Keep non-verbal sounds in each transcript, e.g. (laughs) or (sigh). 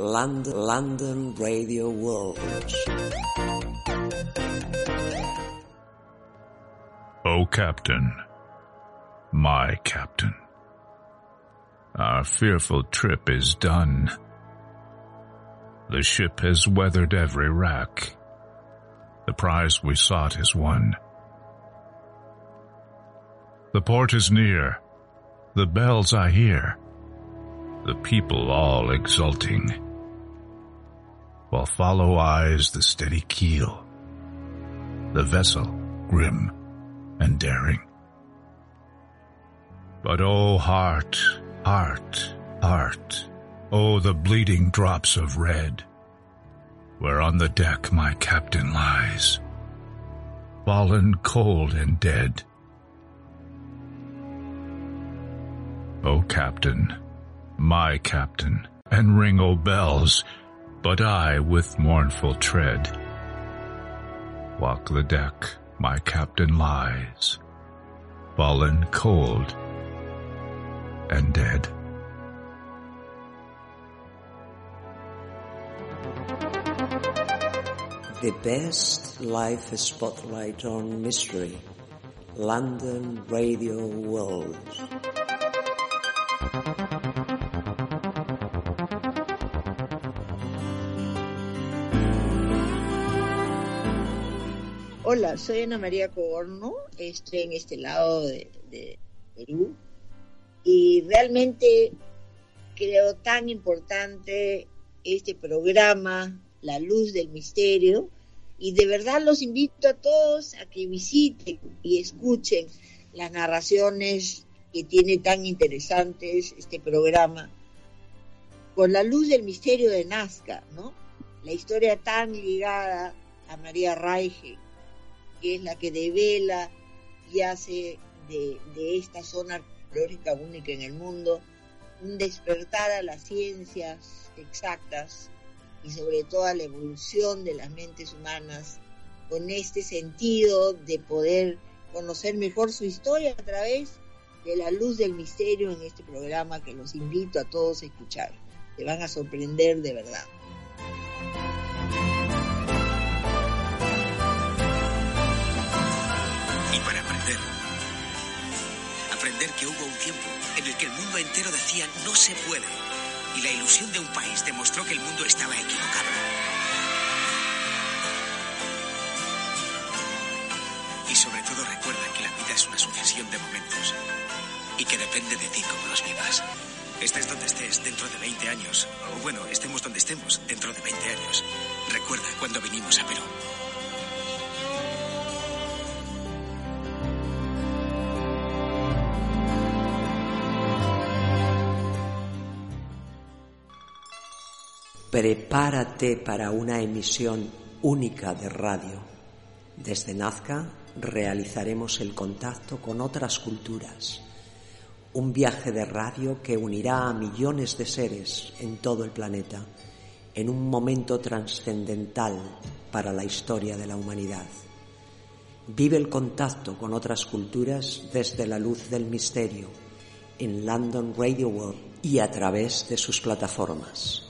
London, London Radio World. Oh, Captain, my Captain, our fearful trip is done. The ship has weathered every rack. The prize we sought is won. The port is near. The bells I hear. The people all exulting. While follow eyes the steady keel. The vessel grim and daring. But oh heart, heart, heart, oh the bleeding drops of red, where on the deck my captain lies, fallen cold and dead. O captain, my captain, and ring, O bells, but I with mournful tread walk the deck my captain lies, fallen cold and dead. The best live spotlight on mystery. London Radio World. Hola, soy Ana María Coborno, estoy en este lado de, Perú. Y realmente creo tan importante este programa, La Luz del Misterio, y de verdad los invito a todos a que visiten y escuchen las narraciones que tiene tan interesantes este programa, con la luz del misterio de Nazca, ¿no? La historia tan ligada a María Raige, que es la que devela y hace de, esta zona arqueológica única en el mundo un despertar a las ciencias exactas y sobre todo a la evolución de las mentes humanas con este sentido de poder conocer mejor su historia a través de la luz del misterio en este programa que los invito a todos a escuchar. Te van a sorprender de verdad. Y para aprender, aprender que hubo un tiempo en el que el mundo entero decía no se puede y la ilusión de un país demostró que el mundo estaba equivocado. Y sobre todo recuerda que la vida es una sucesión de momentos y que depende de ti cómo los vivas. Estés donde estés dentro de 20 años, o bueno, estemos donde estemos dentro de 20 años. Recuerda cuando vinimos a Perú. Prepárate para una emisión única de radio. Desde Nazca realizaremos el contacto con otras culturas. Un viaje de radio que unirá a millones de seres en todo el planeta en un momento trascendental para la historia de la humanidad. Vive el contacto con otras culturas desde la luz del misterio en London Radio World y a través de sus plataformas.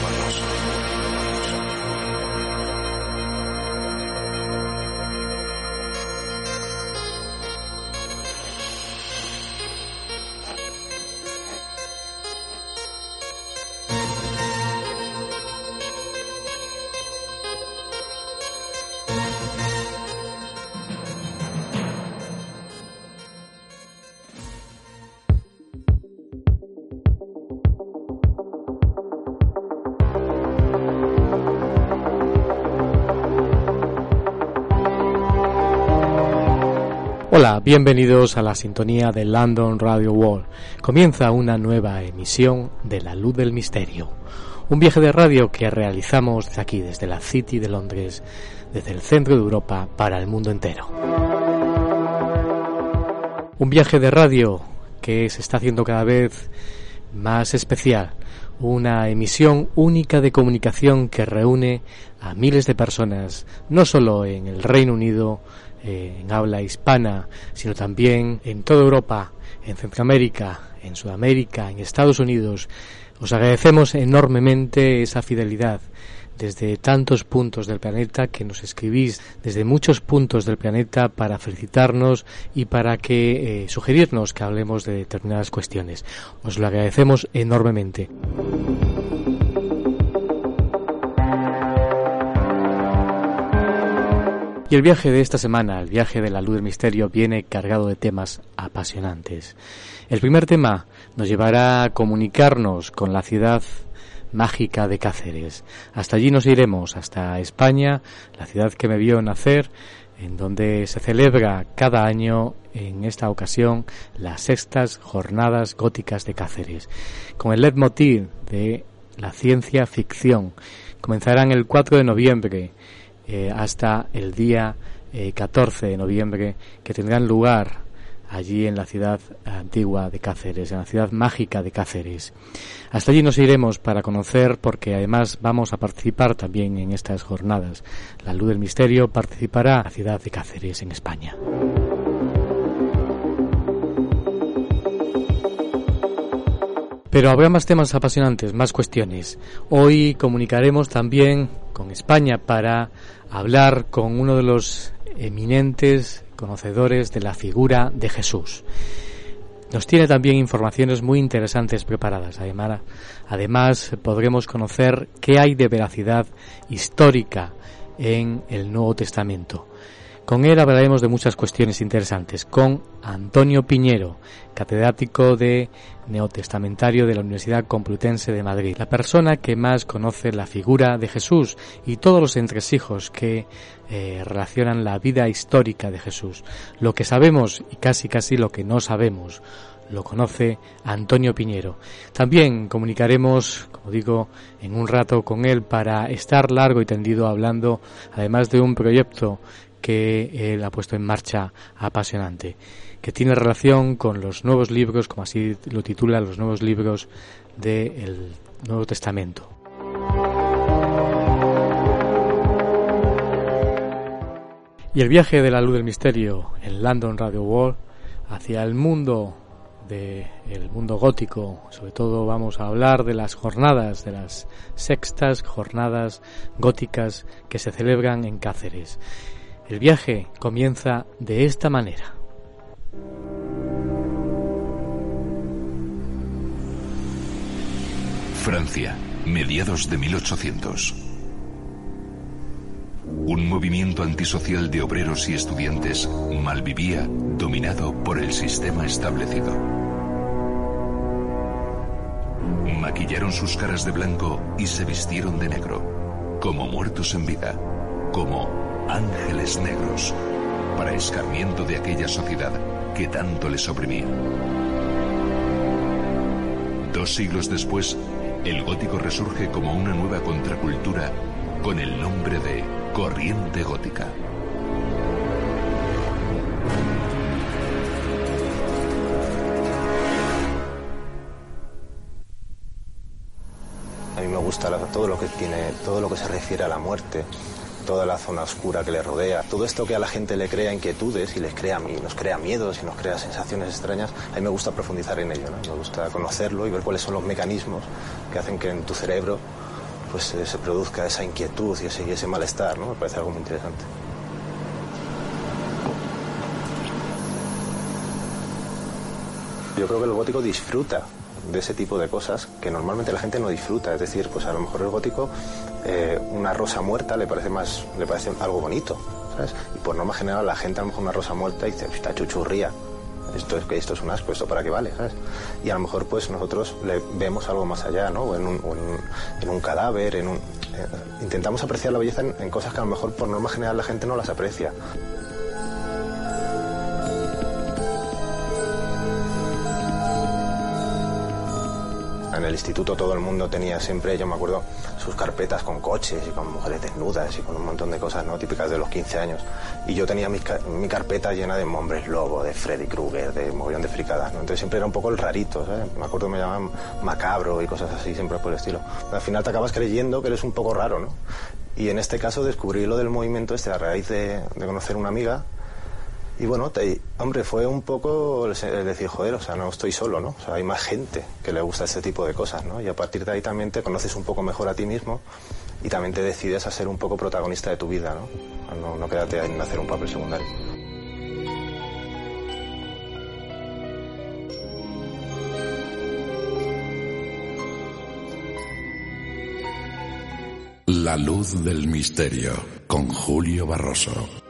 Bienvenidos a la sintonía de London Radio World. Comienza una nueva emisión de La Luz del Misterio, un viaje de radio que realizamos desde aquí, desde la City de Londres, desde el centro de Europa para el mundo entero. Un viaje de radio que se está haciendo cada vez más especial, una emisión única de comunicación que reúne a miles de personas, no solo en el Reino Unido, eh, en habla hispana, sino también en toda Europa, en Centroamérica, en Sudamérica, en Estados Unidos. Os agradecemos enormemente esa fidelidad desde tantos puntos del planeta que nos escribís desde muchos puntos del planeta para felicitarnos y para que eh, sugerirnos que hablemos de determinadas cuestiones. Os lo agradecemos enormemente. Y el viaje de esta semana, el viaje de la luz del misterio, viene cargado de temas apasionantes. El primer tema nos llevará a comunicarnos con la ciudad mágica de Cáceres. Hasta allí nos iremos, hasta España, la ciudad que me vio nacer, en donde se celebra cada año, en esta ocasión, las sextas jornadas góticas de Cáceres, con el leitmotiv de la ciencia ficción. Comenzarán el 4 de noviembre eh, hasta el día 14 eh, de noviembre que tendrán lugar allí en la ciudad antigua de Cáceres, en la ciudad mágica de Cáceres. Hasta allí nos iremos para conocer porque además vamos a participar también en estas jornadas. La Luz del Misterio participará en la ciudad de Cáceres en España. Pero habrá más temas apasionantes, más cuestiones. Hoy comunicaremos también con España para hablar con uno de los eminentes conocedores de la figura de Jesús. Nos tiene también informaciones muy interesantes preparadas. Además, además podremos conocer qué hay de veracidad histórica en el Nuevo Testamento. Con él hablaremos de muchas cuestiones interesantes, con Antonio Piñero, catedrático de neotestamentario de la Universidad Complutense de Madrid, la persona que más conoce la figura de Jesús y todos los entresijos que eh, relacionan la vida histórica de Jesús. Lo que sabemos y casi casi lo que no sabemos lo conoce Antonio Piñero. También comunicaremos, como digo, en un rato con él para estar largo y tendido hablando, además de un proyecto que él ha puesto en marcha apasionante, que tiene relación con los nuevos libros, como así lo titula, los nuevos libros del Nuevo Testamento. Y el viaje de la luz del misterio en London Radio World hacia el mundo del mundo gótico, sobre todo vamos a hablar de las jornadas, de las sextas jornadas góticas que se celebran en Cáceres. El viaje comienza de esta manera. Francia, mediados de 1800. Un movimiento antisocial de obreros y estudiantes malvivía dominado por el sistema establecido. Maquillaron sus caras de blanco y se vistieron de negro, como muertos en vida, como ángeles negros, para escarmiento de aquella sociedad que tanto les oprimía. Dos siglos después, el gótico resurge como una nueva contracultura con el nombre de corriente gótica. A mí me gusta todo lo que tiene, todo lo que se refiere a la muerte, toda la zona oscura que le rodea, todo esto que a la gente le crea inquietudes y les crea, nos crea miedos y nos crea sensaciones extrañas, a mí me gusta profundizar en ello, me gusta conocerlo y ver cuáles son los mecanismos que hacen que en tu cerebro pues, se produzca esa inquietud y ese, y ese malestar, ¿no? me parece algo muy interesante. Yo creo que el gótico disfruta de ese tipo de cosas que normalmente la gente no disfruta. Es decir, pues a lo mejor el gótico, eh, una rosa muerta le parece más, le parece algo bonito, ¿sabes? Y por norma general la gente a lo mejor una rosa muerta dice, está chuchurría, esto es, esto es un asco, esto para qué vale, ¿sabes? Y a lo mejor pues nosotros le vemos algo más allá, ¿no? O en un, en un, cadáver, en un... Eh, intentamos apreciar la belleza en cosas que a lo mejor por norma general la gente no las aprecia. En el instituto todo el mundo tenía siempre, yo me acuerdo, sus carpetas con coches y con mujeres desnudas y con un montón de cosas no típicas de los 15 años. Y yo tenía mi, mi carpeta llena de hombres lobo, de Freddy Krueger, de mogollón de fricadas. ¿no? Entonces siempre era un poco el rarito. ¿sabes? Me acuerdo me llamaban macabro y cosas así, siempre por el estilo. Al final te acabas creyendo que eres un poco raro, ¿no? Y en este caso descubrí lo del movimiento este a raíz de, de conocer una amiga y bueno, hombre, fue un poco decir, joder, o sea, no estoy solo, ¿no? O sea, hay más gente que le gusta este tipo de cosas, ¿no? Y a partir de ahí también te conoces un poco mejor a ti mismo y también te decides a ser un poco protagonista de tu vida, ¿no? No, no quédate en hacer un papel secundario. La luz del misterio con Julio Barroso.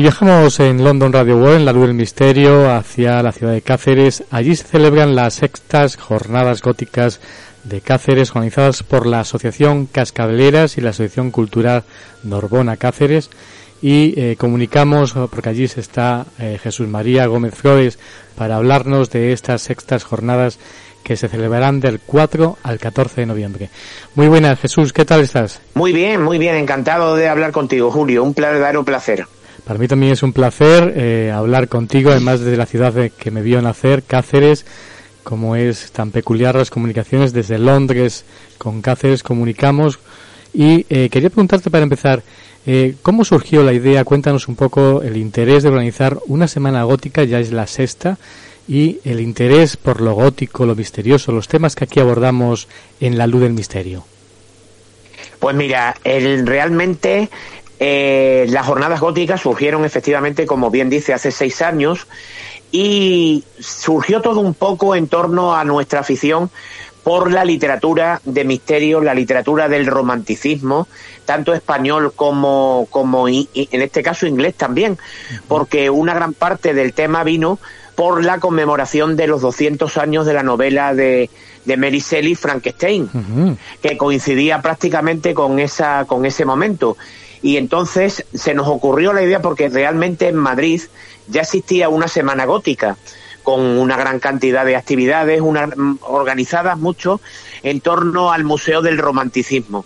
Y viajamos en London Radio World, en la luz del misterio, hacia la ciudad de Cáceres. Allí se celebran las sextas jornadas góticas de Cáceres, organizadas por la Asociación Cascabeleras y la Asociación Cultural Norbona Cáceres. Y eh, comunicamos, porque allí está eh, Jesús María Gómez Flores, para hablarnos de estas sextas jornadas que se celebrarán del 4 al 14 de noviembre. Muy buenas, Jesús, ¿qué tal estás? Muy bien, muy bien, encantado de hablar contigo, Julio. Un verdadero placer. Para mí también es un placer eh, hablar contigo, además desde la ciudad de que me vio nacer, Cáceres, como es tan peculiar las comunicaciones desde Londres con Cáceres comunicamos. Y eh, quería preguntarte para empezar, eh, ¿cómo surgió la idea? Cuéntanos un poco el interés de organizar una semana gótica, ya es la sexta, y el interés por lo gótico, lo misterioso, los temas que aquí abordamos en la luz del misterio. Pues mira, el, realmente eh, las jornadas góticas surgieron efectivamente, como bien dice, hace seis años y surgió todo un poco en torno a nuestra afición por la literatura de misterio, la literatura del romanticismo, tanto español como, como en este caso inglés también, porque una gran parte del tema vino por la conmemoración de los 200 años de la novela de, de Mary Shelley, Frankenstein, que coincidía prácticamente con, esa, con ese momento. Y entonces se nos ocurrió la idea porque realmente en Madrid ya existía una semana gótica con una gran cantidad de actividades una, mm, organizadas mucho en torno al Museo del Romanticismo.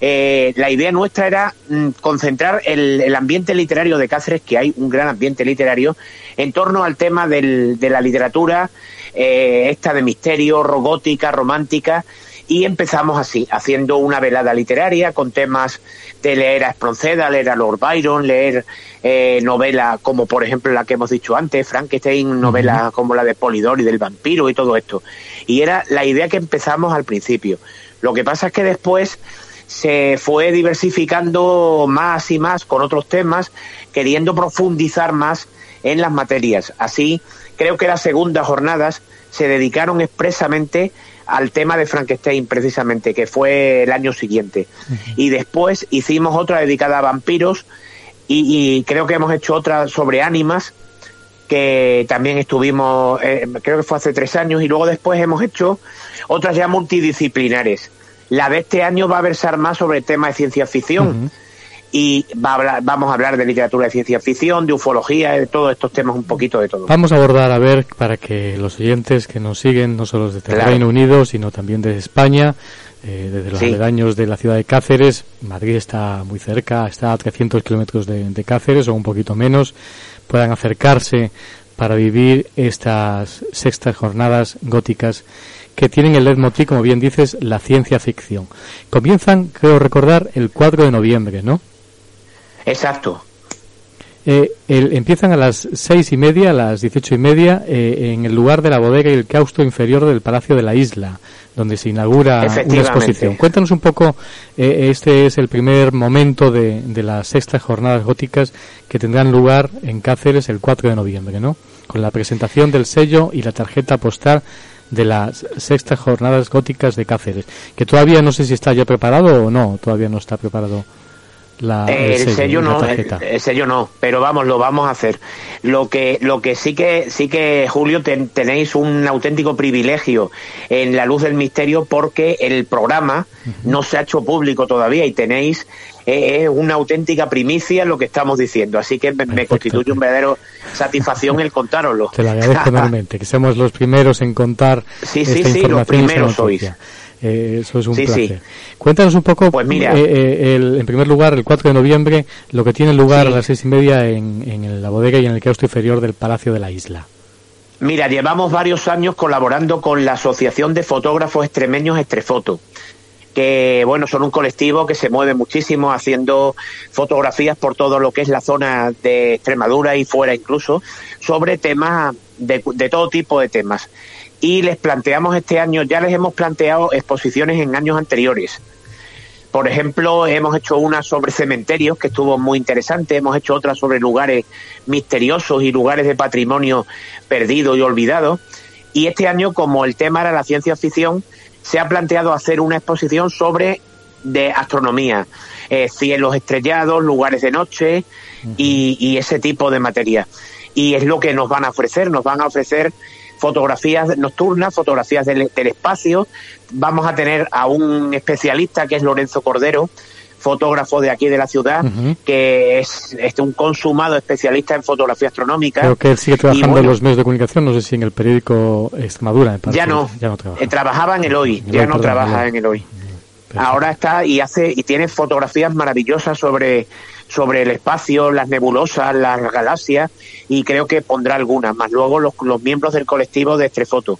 Eh, la idea nuestra era mm, concentrar el, ambiente literario de Cáceres, que hay un gran ambiente literario, en torno al tema del, de la literatura, eh, esta de misterio, robótica, romántica, y empezamos así, haciendo una velada literaria con temas de leer a Espronceda, leer a Lord Byron, leer eh, novelas como por ejemplo la que hemos dicho antes, Frankenstein, novelas como la de Polidori del vampiro y todo esto. Y era la idea que empezamos al principio. Lo que pasa es que después se fue diversificando más y más con otros temas, queriendo profundizar más en las materias. Así, creo que las segundas jornadas se dedicaron expresamente al tema de Frankenstein precisamente, que fue el año siguiente. Y después hicimos otra dedicada a vampiros y, creo que hemos hecho otra sobre ánimas, que también estuvimos, eh, creo que fue hace tres años, y luego después hemos hecho otras ya multidisciplinares. La de este año va a versar más sobre el tema de ciencia ficción y vamos a hablar de literatura de ciencia ficción, de ufología, de todos estos temas, un poquito de todo. Vamos a abordar, a ver, para que los oyentes que nos siguen, no solo desde el Reino Unido, sino también desde España, eh, desde los aledaños de la ciudad de Cáceres, Madrid está muy cerca, está a 300 kilómetros de, de Cáceres o un poquito menos, puedan acercarse para vivir estas sextas jornadas góticas que tienen el leitmotiv, como bien dices, la ciencia ficción. Comienzan, creo recordar, el 4 de noviembre, ¿no? Exacto. Eh, empiezan a las seis y media, a las dieciocho y media, eh, en el lugar de la bodega y el claustro inferior del Palacio de la Isla, donde se inaugura una exposición. Cuéntanos un poco, eh, este es el primer momento de, de, las sextas jornadas góticas que tendrán lugar en Cáceres el 4 de noviembre, ¿no? Con la presentación del sello y la tarjeta postal de las sextas jornadas góticas de Cáceres, que todavía no sé si está ya preparado o no, todavía no está preparado el, sello, no, el, sello no, pero vamos, lo vamos a hacer. Lo que, lo que sí que, sí que Julio tenéis un auténtico privilegio en la luz del misterio porque el programa no se ha hecho público todavía y tenéis eh, una auténtica primicia lo que estamos diciendo. Así que me, constituye un verdadero satisfacción el contároslo. Te lo agradezco (laughs) enormemente, que seamos los primeros en contar. Sí, sí, sí, los primeros sois. Eh, eso es un placer. Cuéntanos un poco, pues mira, eh, eh, el, en primer lugar, el 4 de noviembre, lo que tiene lugar a las seis y media en, en la bodega y en el claustro inferior del Palacio de la Isla. Mira, llevamos varios años colaborando con la Asociación de Fotógrafos Extremeños Estrefoto que bueno, son un colectivo que se mueve muchísimo haciendo fotografías por todo lo que es la zona de Extremadura y fuera incluso, sobre temas de, de todo tipo de temas y les planteamos este año, ya les hemos planteado exposiciones en años anteriores. Por ejemplo, hemos hecho una sobre cementerios, que estuvo muy interesante, hemos hecho otra sobre lugares misteriosos y lugares de patrimonio perdido y olvidado. Y este año, como el tema era la ciencia ficción, se ha planteado hacer una exposición sobre de astronomía, eh, cielos estrellados, lugares de noche y, y ese tipo de materia. Y es lo que nos van a ofrecer, nos van a ofrecer fotografías nocturnas, fotografías del, espacio. Vamos a tener a un especialista que es Lorenzo Cordero, fotógrafo de aquí de la ciudad, que es, un consumado especialista en fotografía astronómica. Creo que él sigue trabajando en los medios de comunicación, no sé si en el periódico Extremadura. ya no, ya no trabaja. Eh, trabajaba en el hoy, ya no trabaja en el hoy. Ahora está y hace y tiene fotografías maravillosas sobre sobre el espacio, las nebulosas, las galaxias y creo que pondrá algunas, más luego los, miembros del colectivo de Estrefoto.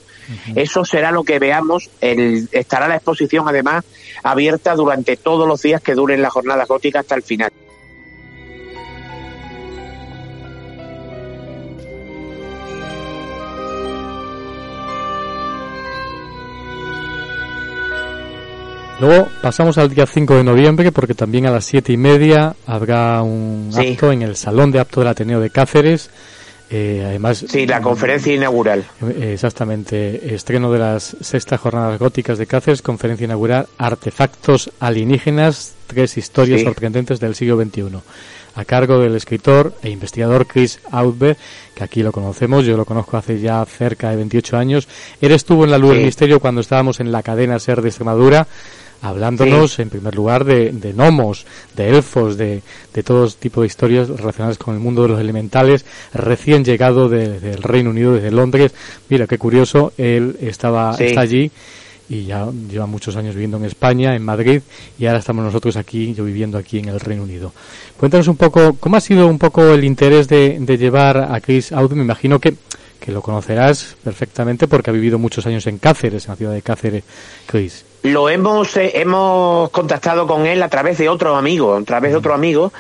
Eso será lo que veamos, el, estará la exposición además abierta durante todos los días que duren las jornadas góticas hasta el final. Luego pasamos al día 5 de noviembre porque también a las siete y media habrá un acto en el Salón de Acto del Ateneo de Cáceres. Eh, además, sí, la conferencia inaugural. Eh, exactamente, estreno de las sextas jornadas góticas de Cáceres, conferencia inaugural, artefactos alienígenas, tres historias sorprendentes del siglo XXI a cargo del escritor e investigador Chris Outberg, que aquí lo conocemos, yo lo conozco hace ya cerca de 28 años. Él estuvo en la luz del misterio cuando estábamos en la cadena SER de Extremadura, hablándonos en primer lugar de, de gnomos, de elfos, de, de todo tipo de historias relacionadas con el mundo de los elementales, recién llegado del Reino Unido, desde Londres. Mira, qué curioso, él estaba, está allí y ya lleva muchos años viviendo en España, en Madrid, y ahora estamos nosotros aquí, yo viviendo aquí en el Reino Unido. Cuéntanos un poco, ¿cómo ha sido un poco el interés de, de llevar a Chris Aud? Me imagino que que lo conocerás perfectamente porque ha vivido muchos años en Cáceres, en la ciudad de Cáceres, Chris. Lo hemos, eh, hemos contactado con él a través de otro amigo, a través de otro amigo,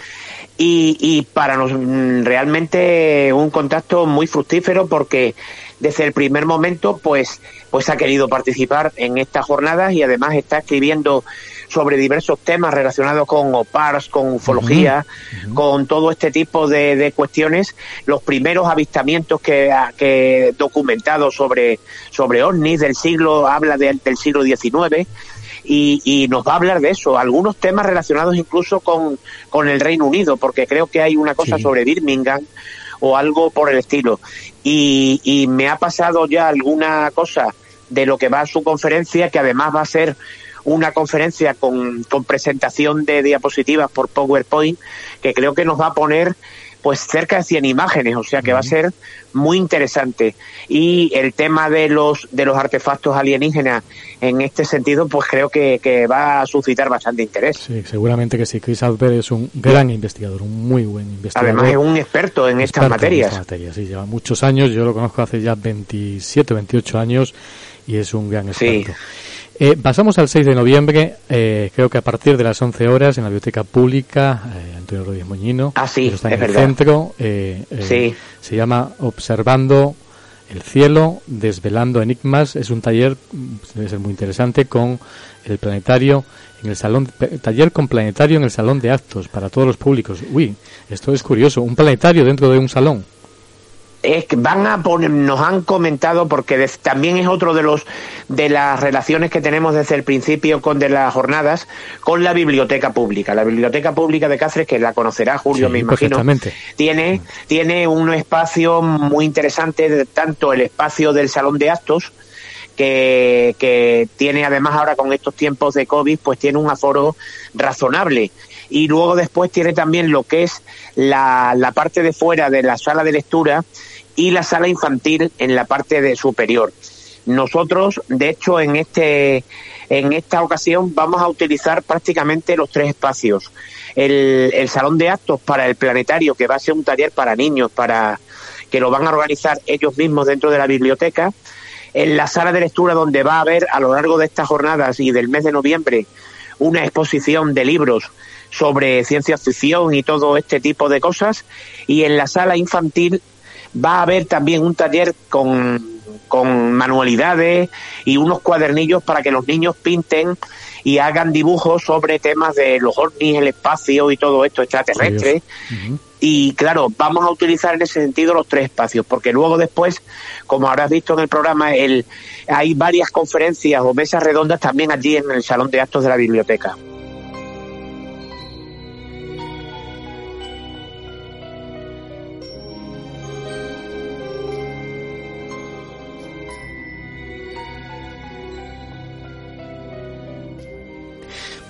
y, y para nos mm, realmente un contacto muy fructífero porque desde el primer momento pues pues ha querido participar en estas jornadas y además está escribiendo sobre diversos temas relacionados con OPARS, con ufología, con todo este tipo de, cuestiones. Los primeros avistamientos que, que documentados sobre, sobre ovnis del siglo, habla del siglo XIX. Y, y, nos va a hablar de eso, algunos temas relacionados incluso con, con el Reino Unido, porque creo que hay una cosa sobre Birmingham o algo por el estilo. Y, y me ha pasado ya alguna cosa de lo que va a su conferencia, que además va a ser una conferencia con, con presentación de diapositivas por PowerPoint, que creo que nos va a poner pues cerca de 100 imágenes, o sea que va a ser muy interesante. Y el tema de los, de los artefactos alienígenas en este sentido, pues creo que, que va a suscitar bastante interés. Sí, seguramente que sí. Chris Albert es un gran investigador, un muy buen investigador. Además es un experto en estas materias. En estas materias, sí, lleva muchos años, yo lo conozco hace ya 27, 28 años y es un gran experto. Eh, pasamos al 6 de noviembre, eh, creo que a partir de las 11 horas en la Biblioteca Pública, eh, Antonio Rodríguez Moñino. Ah, sí, está en es el centro. sí. Se llama Observando el cielo, desvelando enigmas. Es un taller, debe ser muy interesante, con el planetario en el salón, taller con planetario en el salón de actos para todos los públicos. Uy, esto es curioso, un planetario dentro de un salón es que van a poner, nos han comentado porque también es otro de los de las relaciones que tenemos desde el principio con de las jornadas con la biblioteca pública. La biblioteca pública de Cáceres, que la conocerá Julio, me imagino, tiene tiene un espacio muy interesante, tanto el espacio del salón de actos que, que tiene además ahora con estos tiempos de COVID, pues tiene un aforo razonable y luego después tiene también lo que es la, la parte de fuera de la sala de lectura y la sala infantil en la parte de superior. Nosotros, de hecho, en este en esta ocasión vamos a utilizar prácticamente los tres espacios. El, el salón de actos para el planetario, que va a ser un taller para niños, para que lo van a organizar ellos mismos dentro de la biblioteca. En la sala de lectura, donde va a haber a lo largo de estas jornadas y del mes de noviembre una exposición de libros sobre ciencia ficción y todo este tipo de cosas. Y en la sala infantil va a haber también un taller con, con manualidades y unos cuadernillos para que los niños pinten y hagan dibujos sobre temas de los ovnis, el espacio y todo esto extraterrestre. Y claro, vamos a utilizar en ese sentido los tres espacios, porque luego después, como habrás visto en el programa, el, hay varias conferencias o mesas redondas también allí en el Salón de Actos de la Biblioteca.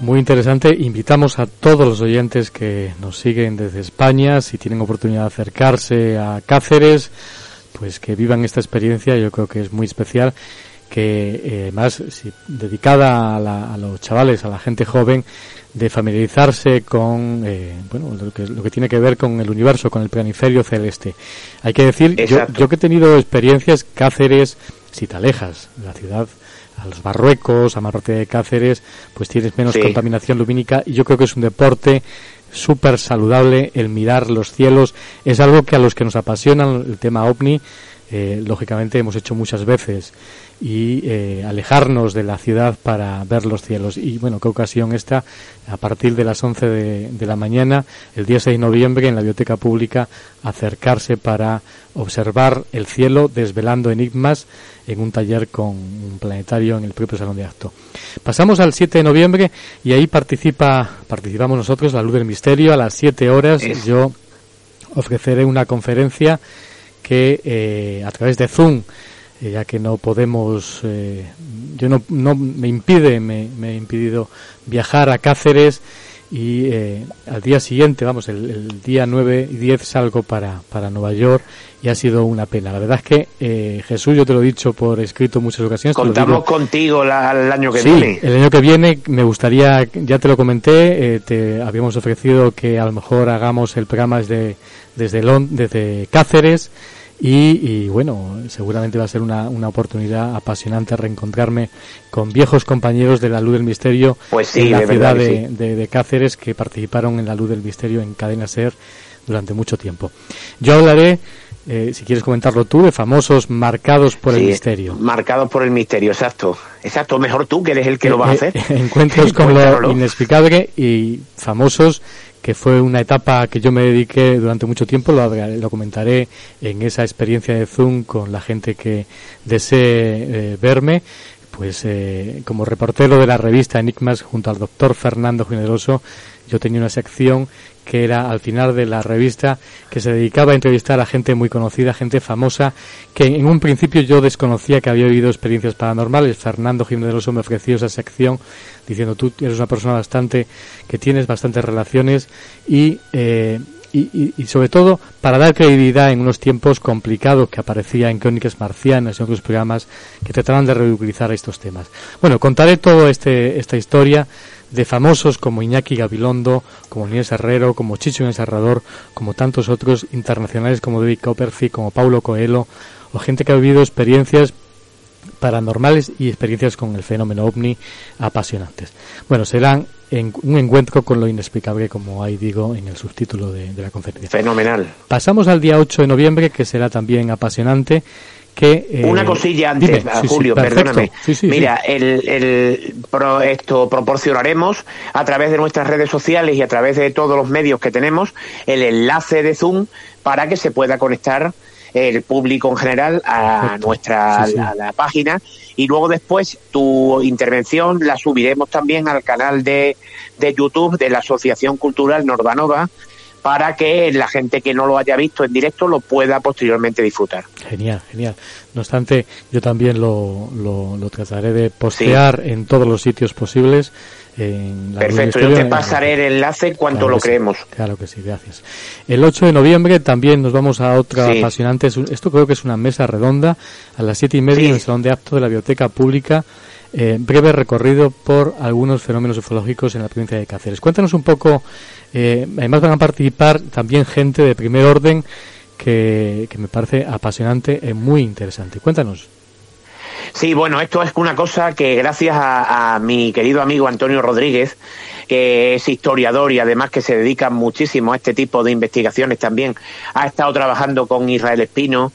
Muy interesante. Invitamos a todos los oyentes que nos siguen desde España, si tienen oportunidad de acercarse a Cáceres, pues que vivan esta experiencia. Yo creo que es muy especial, que eh, además si, dedicada a, los chavales, a la gente joven, de familiarizarse con eh, bueno lo que, lo que tiene que ver con el universo, con el planiferio celeste. Hay que decir, yo, yo que he tenido experiencias, Cáceres, si te alejas, la ciudad a los Barruecos, a Marrote de Cáceres, pues tienes menos contaminación lumínica y yo creo que es un deporte súper saludable el mirar los cielos. Es algo que a los que nos apasionan el tema ovni, eh, lógicamente hemos hecho muchas veces y eh, alejarnos de la ciudad para ver los cielos. Y bueno, qué ocasión esta, a partir de las 11 de, de, la mañana, el día 6 de noviembre, en la Biblioteca Pública, acercarse para observar el cielo desvelando enigmas en un taller con un planetario en el propio Salón de Acto. Pasamos al 7 de noviembre y ahí participa, participamos nosotros, la luz del misterio, a las 7 horas yo ofreceré una conferencia que eh, a través de Zoom eh, ya que no podemos, eh, yo no, no me impide, me, me, he impedido viajar a Cáceres y eh, al día siguiente, vamos, el, día 9 y 10 salgo para, para Nueva York y ha sido una pena. La verdad es que eh, Jesús, yo te lo he dicho por escrito en muchas ocasiones. Contamos contigo el año que sí, viene. El año que viene me gustaría, ya te lo comenté, eh, te habíamos ofrecido que a lo mejor hagamos el programa desde, desde, desde Cáceres y, bueno, seguramente va a ser una, una, oportunidad apasionante reencontrarme con viejos compañeros de la Luz del Misterio pues en la ciudad de, de, Cáceres que participaron en la Luz del Misterio en Cadena Ser durante mucho tiempo. Yo hablaré, eh, si quieres comentarlo tú, de famosos marcados por el misterio. Marcados por el misterio, exacto. Exacto, mejor tú que eres el que lo va a eh, hacer. (laughs) encuentros (laughs) con lo inexplicable y famosos que fue una etapa que yo me dediqué durante mucho tiempo, lo, lo comentaré en esa experiencia de Zoom con la gente que desee eh, verme, pues eh, como reportero de la revista Enigmas junto al doctor Fernando Generoso, yo tenía una sección que era al final de la revista que se dedicaba a entrevistar a gente muy conocida, gente famosa, que en un principio yo desconocía que había vivido experiencias paranormales. Fernando Generoso me ofreció esa sección diciendo tú eres una persona bastante que tienes bastantes relaciones y, eh, y, sobre todo para dar credibilidad en unos tiempos complicados que aparecía en Crónicas Marcianas y otros programas que trataban de ridiculizar estos temas. Bueno, contaré toda este, esta historia de famosos como Iñaki Gabilondo, como Inés Herrero, como Chicho Encerrador, como tantos otros internacionales como David Copperfield, como Paulo Coelho, o gente que ha vivido experiencias paranormales y experiencias con el fenómeno ovni apasionantes. Bueno, serán en un encuentro con lo inexplicable, como ahí digo en el subtítulo de, la conferencia. Fenomenal. Pasamos al día 8 de noviembre, que será también apasionante. Que, eh, Una cosilla antes, Julio, perdóname. Mira, el, el esto proporcionaremos a través de nuestras redes sociales y a través de todos los medios que tenemos el enlace de Zoom para que se pueda conectar el público en general a nuestra A la página. Y luego después tu intervención la subiremos también al canal de, de YouTube de la Asociación Cultural Nordanova para que la gente que no lo haya visto en directo lo pueda posteriormente disfrutar. Genial, genial. No obstante, yo también lo, lo, trataré de postear en todos los sitios posibles Perfecto, yo te pasaré el enlace cuando lo creemos. claro que sí, gracias. El 8 de noviembre también nos vamos a otra apasionante, esto creo que es una mesa redonda, a las siete y media en el Salón de Acto de la Biblioteca Pública, eh, breve recorrido por algunos fenómenos ufológicos en la provincia de Cáceres. Cuéntanos un poco, eh, además van a participar también gente de primer orden que, que me parece apasionante y muy interesante. Cuéntanos. Sí, bueno, esto es una cosa que gracias a, mi querido amigo Antonio Rodríguez, que es historiador y además que se dedica muchísimo a este tipo de investigaciones también, ha estado trabajando con Israel Espino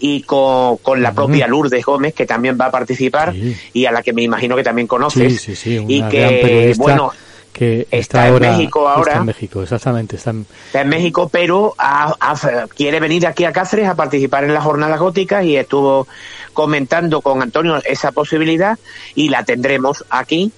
y con, la propia Lourdes Gómez, que también va a participar y a la que me imagino que también conoces. Sí, sí, y que, bueno, que está, en México ahora. Está en México, exactamente. Está en, México, pero quiere venir aquí a Cáceres a participar en las jornadas góticas y estuvo comentando con Antonio esa posibilidad y la tendremos aquí.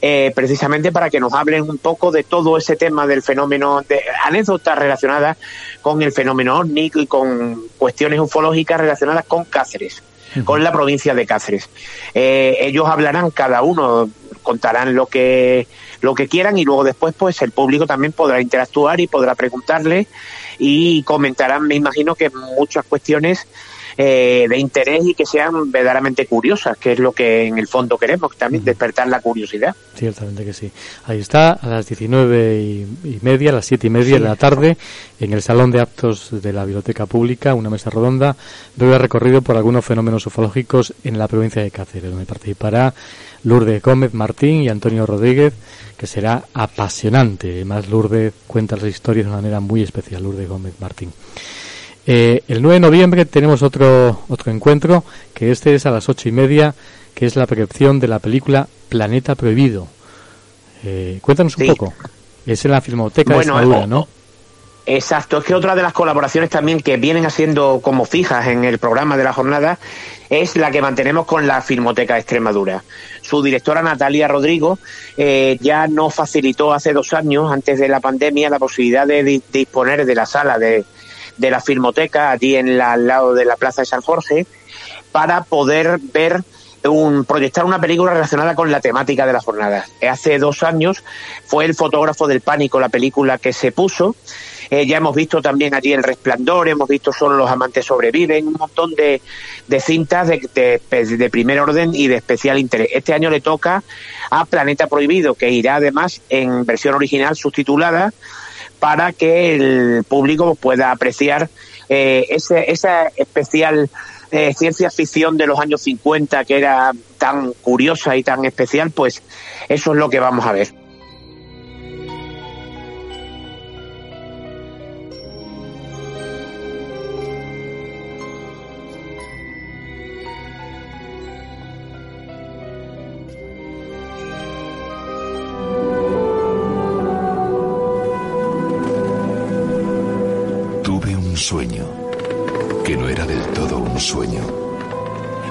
Eh, precisamente para que nos hablen un poco de todo ese tema del fenómeno, de anécdotas relacionadas con el fenómeno ómnico y con cuestiones ufológicas relacionadas con Cáceres, con la provincia de Cáceres. Eh, ellos hablarán cada uno, contarán lo que lo que quieran y luego después pues el público también podrá interactuar y podrá preguntarle y comentarán, me imagino que muchas cuestiones eh, de interés y que sean verdaderamente curiosas, que es lo que en el fondo queremos, también despertar la curiosidad. Ciertamente que sí. Ahí está, a las 19 y, media, a las 7 y media de la tarde, en el Salón de Actos de la Biblioteca Pública, una mesa redonda, breve recorrido por algunos fenómenos ufológicos en la provincia de Cáceres, donde participará Lourdes Gómez Martín y Antonio Rodríguez, que será apasionante. Además, Lourdes cuenta las historias de una manera muy especial, Lourdes Gómez Martín. Eh, el 9 de noviembre tenemos otro, otro encuentro, que este es a las ocho y media, que es la proyección de la película Planeta Prohibido. Eh, cuéntanos un poco. Es en la Filmoteca de Extremadura, ¿no? Exacto, es que otra de las colaboraciones también que vienen haciendo como fijas en el programa de la jornada es la que mantenemos con la Filmoteca de Extremadura. Su directora Natalia Rodrigo eh, ya nos facilitó hace dos años, antes de la pandemia, la posibilidad de disponer de la sala de, de la Filmoteca, allí en la, al lado de la Plaza de San Jorge, para poder ver proyectar una película relacionada con la temática de la jornada. Hace dos años fue el fotógrafo del pánico la película que se puso. Eh, ya hemos visto también allí El Resplandor, hemos visto Solo los amantes sobreviven, un montón de, de cintas de, de, de, primer orden y de especial interés. Este año le toca a Planeta Prohibido, que irá además en versión original subtitulada para que el público pueda apreciar eh, ese, esa especial eh, ciencia ficción de los años 50 que era tan curiosa y tan especial, pues eso es lo que vamos a ver. Sueño, que no era del todo un sueño.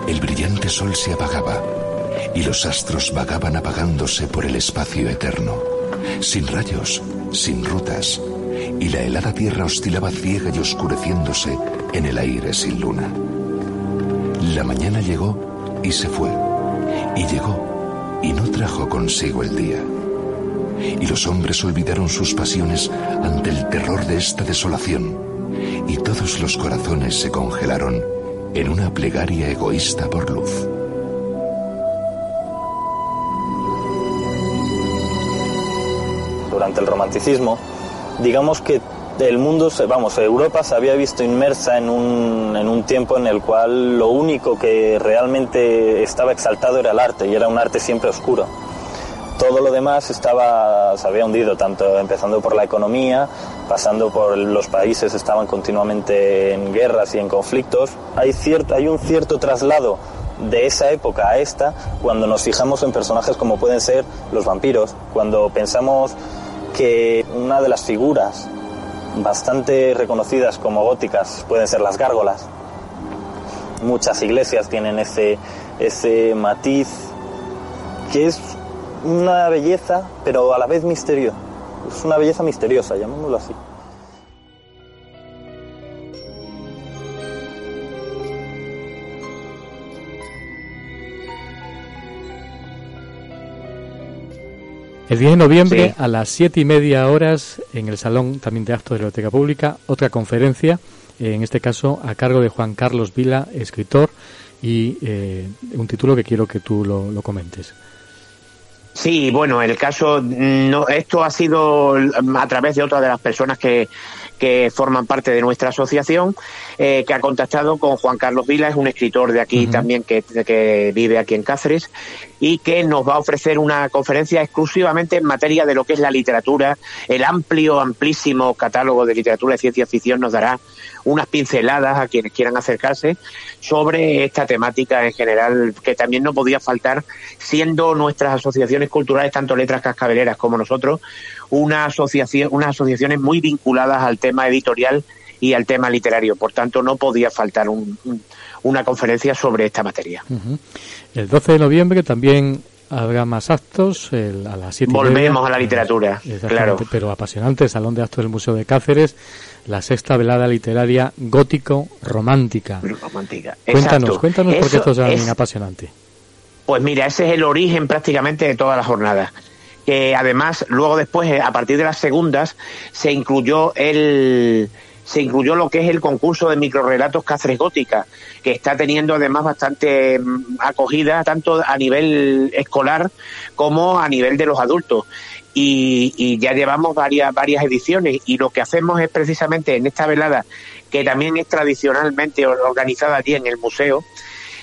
El brillante sol se apagaba y los astros vagaban apagándose por el espacio eterno, sin rayos, sin rutas, y la helada tierra oscilaba ciega y oscureciéndose en el aire sin luna. La mañana llegó y se fue, y llegó y no trajo consigo el día. Y los hombres olvidaron sus pasiones ante el terror de esta desolación y todos los corazones se congelaron en una plegaria egoísta por luz. Durante el romanticismo, digamos que el mundo, vamos, Europa se había visto inmersa en un, en un tiempo en el cual lo único que realmente estaba exaltado era el arte y era un arte siempre oscuro. Todo lo demás estaba, se había hundido, tanto empezando por la economía, pasando por los países, estaban continuamente en guerras y en conflictos. Hay, cierto, hay un cierto traslado de esa época a esta cuando nos fijamos en personajes como pueden ser los vampiros, cuando pensamos que una de las figuras bastante reconocidas como góticas pueden ser las gárgolas. Muchas iglesias tienen ese, ese matiz que es una belleza, pero a la vez misterio. Es una belleza misteriosa, llamémoslo así. El 10 de noviembre a las siete y media horas en el Salón también de Actos de la Biblioteca Pública, otra conferencia, en este caso a cargo de Juan Carlos Vila, escritor, y eh, un título que quiero que tú lo, comentes. Sí, bueno, el caso, no, esto ha sido a través de otra de las personas que, que forman parte de nuestra asociación, eh, que ha contactado con Juan Carlos Vila, es un escritor de aquí también que, que, vive aquí en Cáceres, y que nos va a ofrecer una conferencia exclusivamente en materia de lo que es la literatura. El amplio, amplísimo catálogo de literatura de ciencia ficción nos dará unas pinceladas a quienes quieran acercarse sobre esta temática en general, que también no podía faltar, siendo nuestras asociaciones culturales, tanto Letras Cascabeleras como nosotros, una asociación, unas asociaciones muy vinculadas al tema editorial y al tema literario. Por tanto, no podía faltar una conferencia sobre esta materia. El 12 de noviembre también habrá más actos a las 7 Volvemos a la literatura, claro. Pero apasionante, Salón de Actos del Museo de Cáceres, la sexta velada literaria gótico-romántica. Romántica. Cuéntanos, cuéntanos por qué esto es tan apasionante. Pues mira, ese es el origen prácticamente de toda la jornada que además luego después, eh, a partir de las segundas, se incluyó el se incluyó lo que es el concurso de microrelatos Cáceres Gótica, que está teniendo además bastante mm, acogida tanto a nivel escolar como a nivel de los adultos. Y, ya llevamos varias, varias ediciones y lo que hacemos es precisamente en esta velada, que también es tradicionalmente organizada allí en el museo,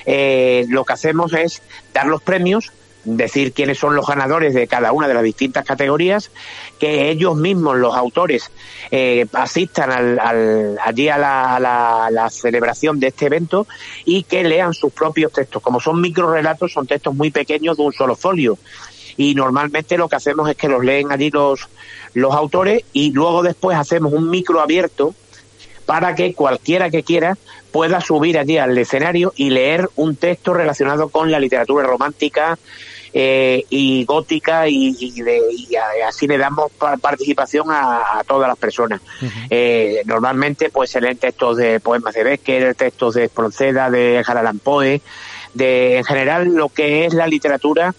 eh, lo que hacemos es dar los premios decir quiénes son los ganadores de cada una de las distintas categorías, que ellos mismos, los autores, eh, asistan al, allí a la, celebración de este evento y que lean sus propios textos. Como son microrelatos, son textos muy pequeños de un solo folio. Y normalmente lo que hacemos es que los leen allí los, los autores y luego después hacemos un micro abierto para que cualquiera que quiera pueda subir allí al escenario y leer un texto relacionado con la literatura romántica, eh, y gótica y, así le damos participación a, todas las personas. eh, normalmente pues se leen textos de poemas de Becker, textos de Espronceda, de Harald Poe, de en general lo que es la literatura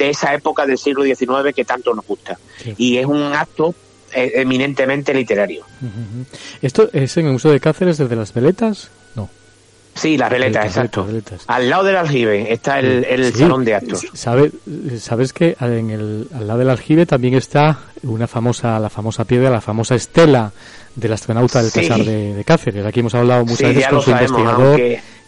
de esa época del siglo XIX que tanto nos gusta. Y es un acto eh, eminentemente literario. ¿Esto es en el Museo de Cáceres desde las Veletas? Sí, las veletas, exacto. Al lado del aljibe está el, el salón de actos. ¿Sabes, sabes que en el, al lado del aljibe también está una famosa, la famosa piedra, la famosa estela del astronauta del César de, Cáceres. Aquí hemos hablado muchas veces con su investigador.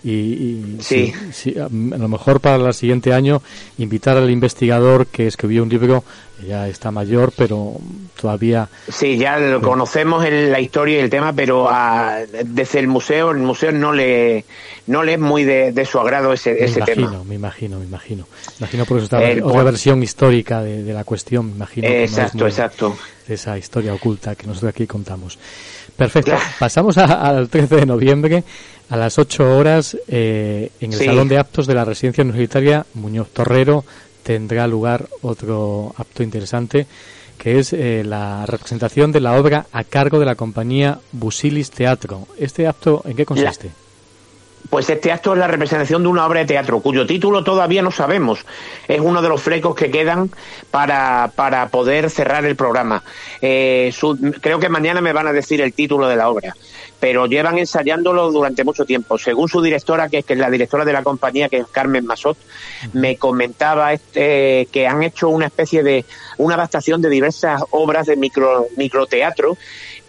Y, sí. a lo mejor para el siguiente año invitar al investigador que escribió un libro, ya está mayor, pero todavía... Sí, ya lo conocemos en la historia y el tema, pero desde el museo, el museo no le, no le es muy de, su agrado ese, me ese imagino, tema. Me imagino, me imagino. Me imagino porque está otra versión histórica de, la cuestión, me imagino. Exacto, exacto. De esa historia oculta que nosotros aquí contamos. Perfecto. Pasamos al 13 de noviembre a las 8 horas eh, en el Salón de Actos de la Residencia Universitaria Muñoz Torrero tendrá lugar otro acto interesante que es eh, la representación de la obra a cargo de la compañía Busilis Teatro. ¿Este acto en qué consiste? Pues este acto es la representación de una obra de teatro cuyo título todavía no sabemos. Es uno de los flecos que quedan para, para poder cerrar el programa. Eh, creo que mañana me van a decir el título de la obra, pero llevan ensayándolo durante mucho tiempo. Según su directora, que es, la directora de la compañía, que es Carmen Masot, me comentaba este, que han hecho una especie de una adaptación de diversas obras de micro, microteatro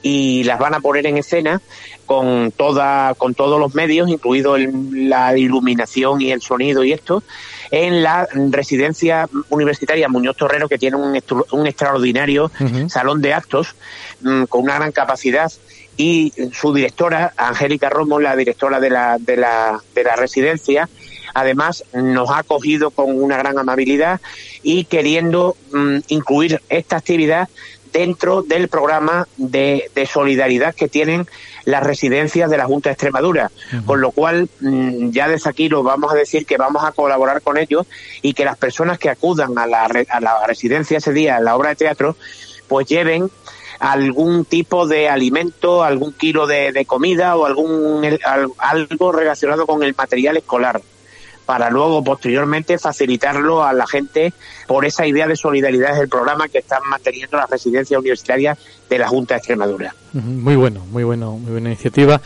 y las van a poner en escena con toda con todos los medios, incluido la iluminación y el sonido y esto, en la residencia universitaria Muñoz Torrero, que tiene un, un extraordinario salón de actos mm, con una gran capacidad y su directora, Angélica Romo, la directora de la, de la, de la residencia, además nos ha acogido con una gran amabilidad y queriendo mm, incluir esta actividad dentro del programa de, solidaridad que tienen las residencias de la Junta de Extremadura. Con lo cual, mm, ya desde aquí lo vamos a decir que vamos a colaborar con ellos y que las personas que acudan a la, a la residencia ese día, a la obra de teatro, pues lleven algún tipo de alimento, algún kilo de, comida o algún algo relacionado con el material escolar para luego posteriormente facilitarlo a la gente por esa idea de solidaridad del programa que están manteniendo las residencias universitarias de la Junta de Extremadura. Muy bueno, muy bueno, muy buena iniciativa.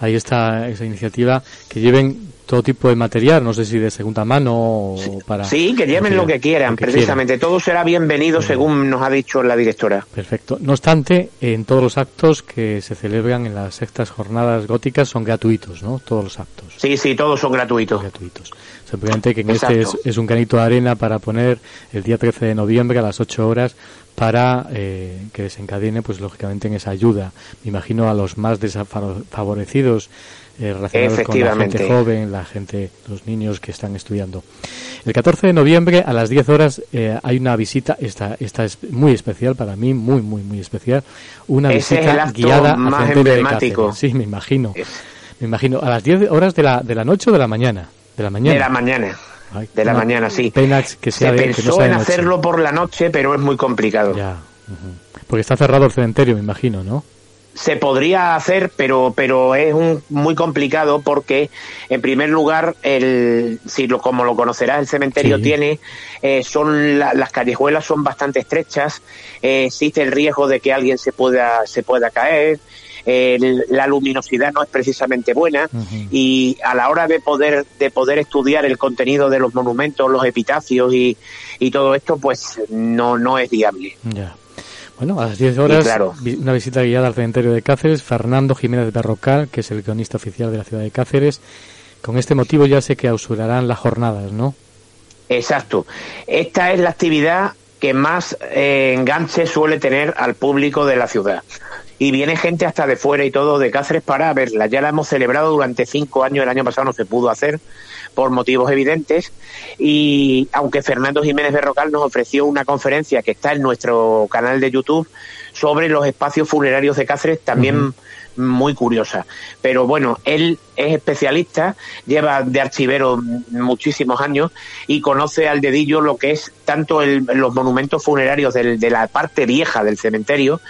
Ahí está esa iniciativa que lleven todo tipo de material, no sé si de segunda mano o para... Sí, que lleven lo que quieran, precisamente. Todo será bienvenido según nos ha dicho la directora. Perfecto. No obstante, en todos los actos que se celebran en las sextas jornadas góticas son gratuitos, ¿no? Todos los actos. Sí, sí, todos son gratuitos. Gratuitos. Simplemente que en este es, un granito de arena para poner el día 13 de noviembre a las 8 horas para eh, que desencadene, pues lógicamente, en esa ayuda. Me imagino a los más desfavorecidos eh, relacionados con la gente joven, la gente, los niños que están estudiando. El 14 de noviembre a las 10 horas eh, hay una visita, esta, esta es muy especial para mí, muy, muy, muy especial, una visita guiada más emblemático. sí, me imagino. Me imagino, a las 10 horas de la, de la noche o de la mañana. De la mañana. De la mañana. de la mañana, sí. que sea Se pensó en hacerlo por la noche, pero es muy complicado. Ya. Porque está cerrado el cementerio, me imagino, ¿no? Se podría hacer, pero, pero es un, muy complicado porque, en primer lugar, el, si lo, como lo conocerás, el cementerio tiene, eh, son las callejuelas son bastante estrechas, eh, existe el riesgo de que alguien se pueda, se pueda caer, la luminosidad no es precisamente buena y a la hora de poder de poder estudiar el contenido de los monumentos, los epitafios y, y todo esto, pues no no es viable. Bueno, a las 10 horas, una visita guiada al cementerio de Cáceres. Fernando Jiménez Berrocal, que es el guionista oficial de la ciudad de Cáceres. Con este motivo ya sé que ausurarán las jornadas, ¿no? Exacto. Esta es la actividad que más eh, enganche suele tener al público de la ciudad. Y viene gente hasta de fuera y todo de Cáceres para verla. Ya la hemos celebrado durante cinco años, el año pasado no se pudo hacer por motivos evidentes. Y aunque Fernando Jiménez Berrocal nos ofreció una conferencia que está en nuestro canal de YouTube sobre los espacios funerarios de Cáceres, también muy curiosa. Pero bueno, él es especialista, lleva de archivero muchísimos años y conoce al dedillo lo que es tanto los monumentos funerarios de la parte vieja del cementerio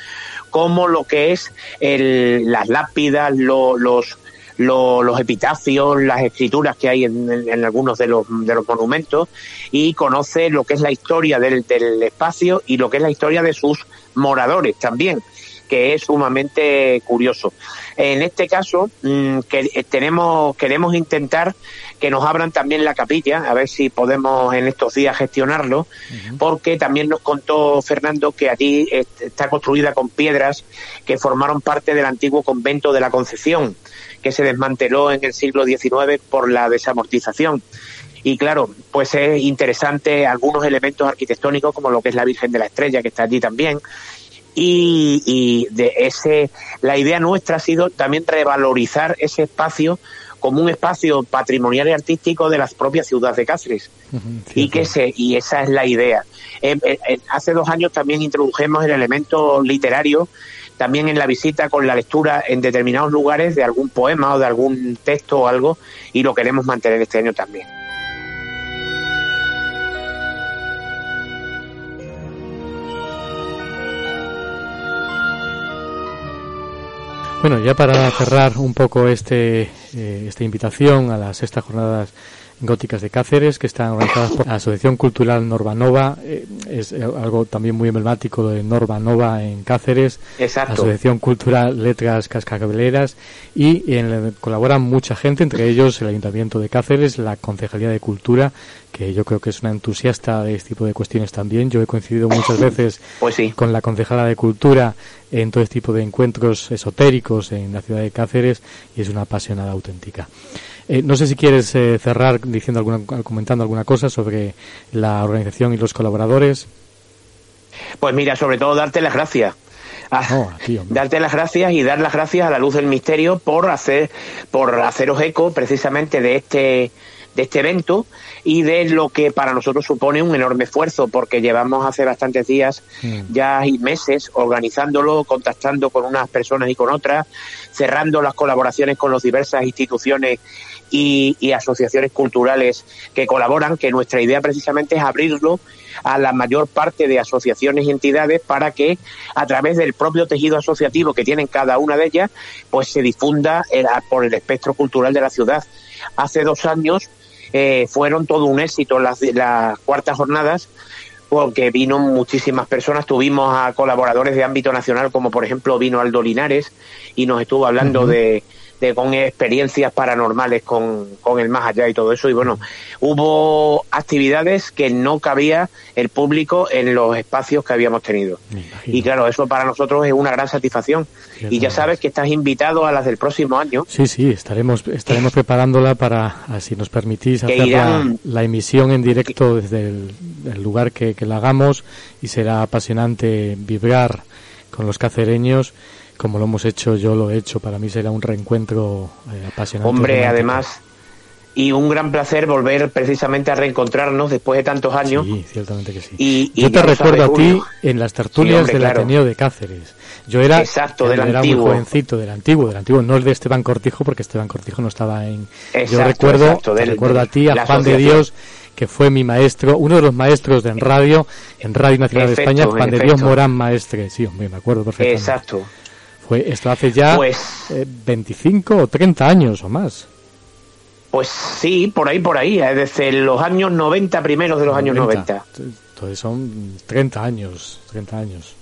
como lo que es las lápidas, los los epitafios, las escrituras que hay en, algunos de los, de los monumentos y conoce lo que es la historia del, espacio y lo que es la historia de sus moradores también que es sumamente curioso. En este caso, mm, que eh, tenemos, queremos intentar que nos abran también la capilla, a ver si podemos en estos días gestionarlo, porque también nos contó Fernando que allí está construida con piedras que formaron parte del antiguo convento de la Concepción que se desmanteló en el siglo XIX por la desamortización. Y claro, pues es interesante algunos elementos arquitectónicos como lo que es la Virgen de la Estrella que está allí también. Y, de ese, la idea nuestra ha sido también revalorizar ese espacio como un espacio patrimonial y artístico de las propias ciudades de Cáceres. y que se, y esa es la idea. Eh, eh, eh, hace dos años también introdujimos el elemento literario también en la visita con la lectura en determinados lugares de algún poema o de algún texto o algo y lo queremos mantener este año también. Bueno, ya para cerrar un poco este, eh, esta invitación a las sextas jornadas góticas de Cáceres que están organizadas por la Asociación Cultural Norbanova. Eh, es algo también muy emblemático de Norbanova en Cáceres. Exacto. Asociación Cultural Letras Cascabeleras y en, colaboran mucha gente, entre ellos el Ayuntamiento de Cáceres, la Concejalía de Cultura, que yo creo que es una entusiasta de este tipo de cuestiones también. Yo he coincidido muchas (laughs) veces pues sí. con la Concejala de Cultura en todo este tipo de encuentros esotéricos en la ciudad de Cáceres y es una apasionada auténtica. Eh, no sé si quieres eh, cerrar diciendo alguna, comentando alguna cosa sobre la organización y los colaboradores. Pues mira, sobre todo darte las gracias. Ah, darte las gracias y dar las gracias a la luz del misterio por hacer por haceros eco precisamente de este de este evento y de lo que para nosotros supone un enorme esfuerzo, porque llevamos hace bastantes días mm. ya y meses organizándolo, contactando con unas personas y con otras, cerrando las colaboraciones con las diversas instituciones y, y asociaciones culturales que colaboran, que nuestra idea precisamente es abrirlo a la mayor parte de asociaciones y entidades para que a través del propio tejido asociativo que tienen cada una de ellas, pues se difunda por el espectro cultural de la ciudad. Hace dos años eh, fueron todo un éxito las, las cuartas jornadas porque vino muchísimas personas, tuvimos a colaboradores de ámbito nacional como por ejemplo vino Aldo Linares y nos estuvo hablando de con experiencias paranormales con, con el más allá y todo eso. Y bueno, hubo actividades que no cabía el público en los espacios que habíamos tenido. Y claro, eso para nosotros es una gran satisfacción. y ya sabes que estás invitado a las del próximo año. Sí, sí, estaremos, estaremos (laughs) preparándola para, si nos permitís, hacer la, emisión en directo desde el, lugar que, que la hagamos y será apasionante vibrar con los cacereños como lo hemos hecho, yo lo he hecho, para mí será un reencuentro eh, apasionante. Hombre, además, y un gran placer volver precisamente a reencontrarnos después de tantos años. Sí, ciertamente que sí. Y, yo te recuerdo a ti en las tertulias del Ateneo de Cáceres. Yo era, Exacto, del era antiguo. muy jovencito, del antiguo, del antiguo, no el de Esteban Cortijo, porque Esteban Cortijo no estaba en... yo recuerdo, recuerdo a ti, a Juan de Dios, que fue mi maestro, uno de los maestros de en radio, en Radio Nacional de España, Juan de Dios Morán Maestre, sí, hombre, me acuerdo perfectamente. Exacto. Fue esto hace ya pues, 25 eh, o 30 años o más. Pues sí, por ahí, por ahí, eh, desde los años 90, primeros de los años 90. Entonces son 30 años, 30 años.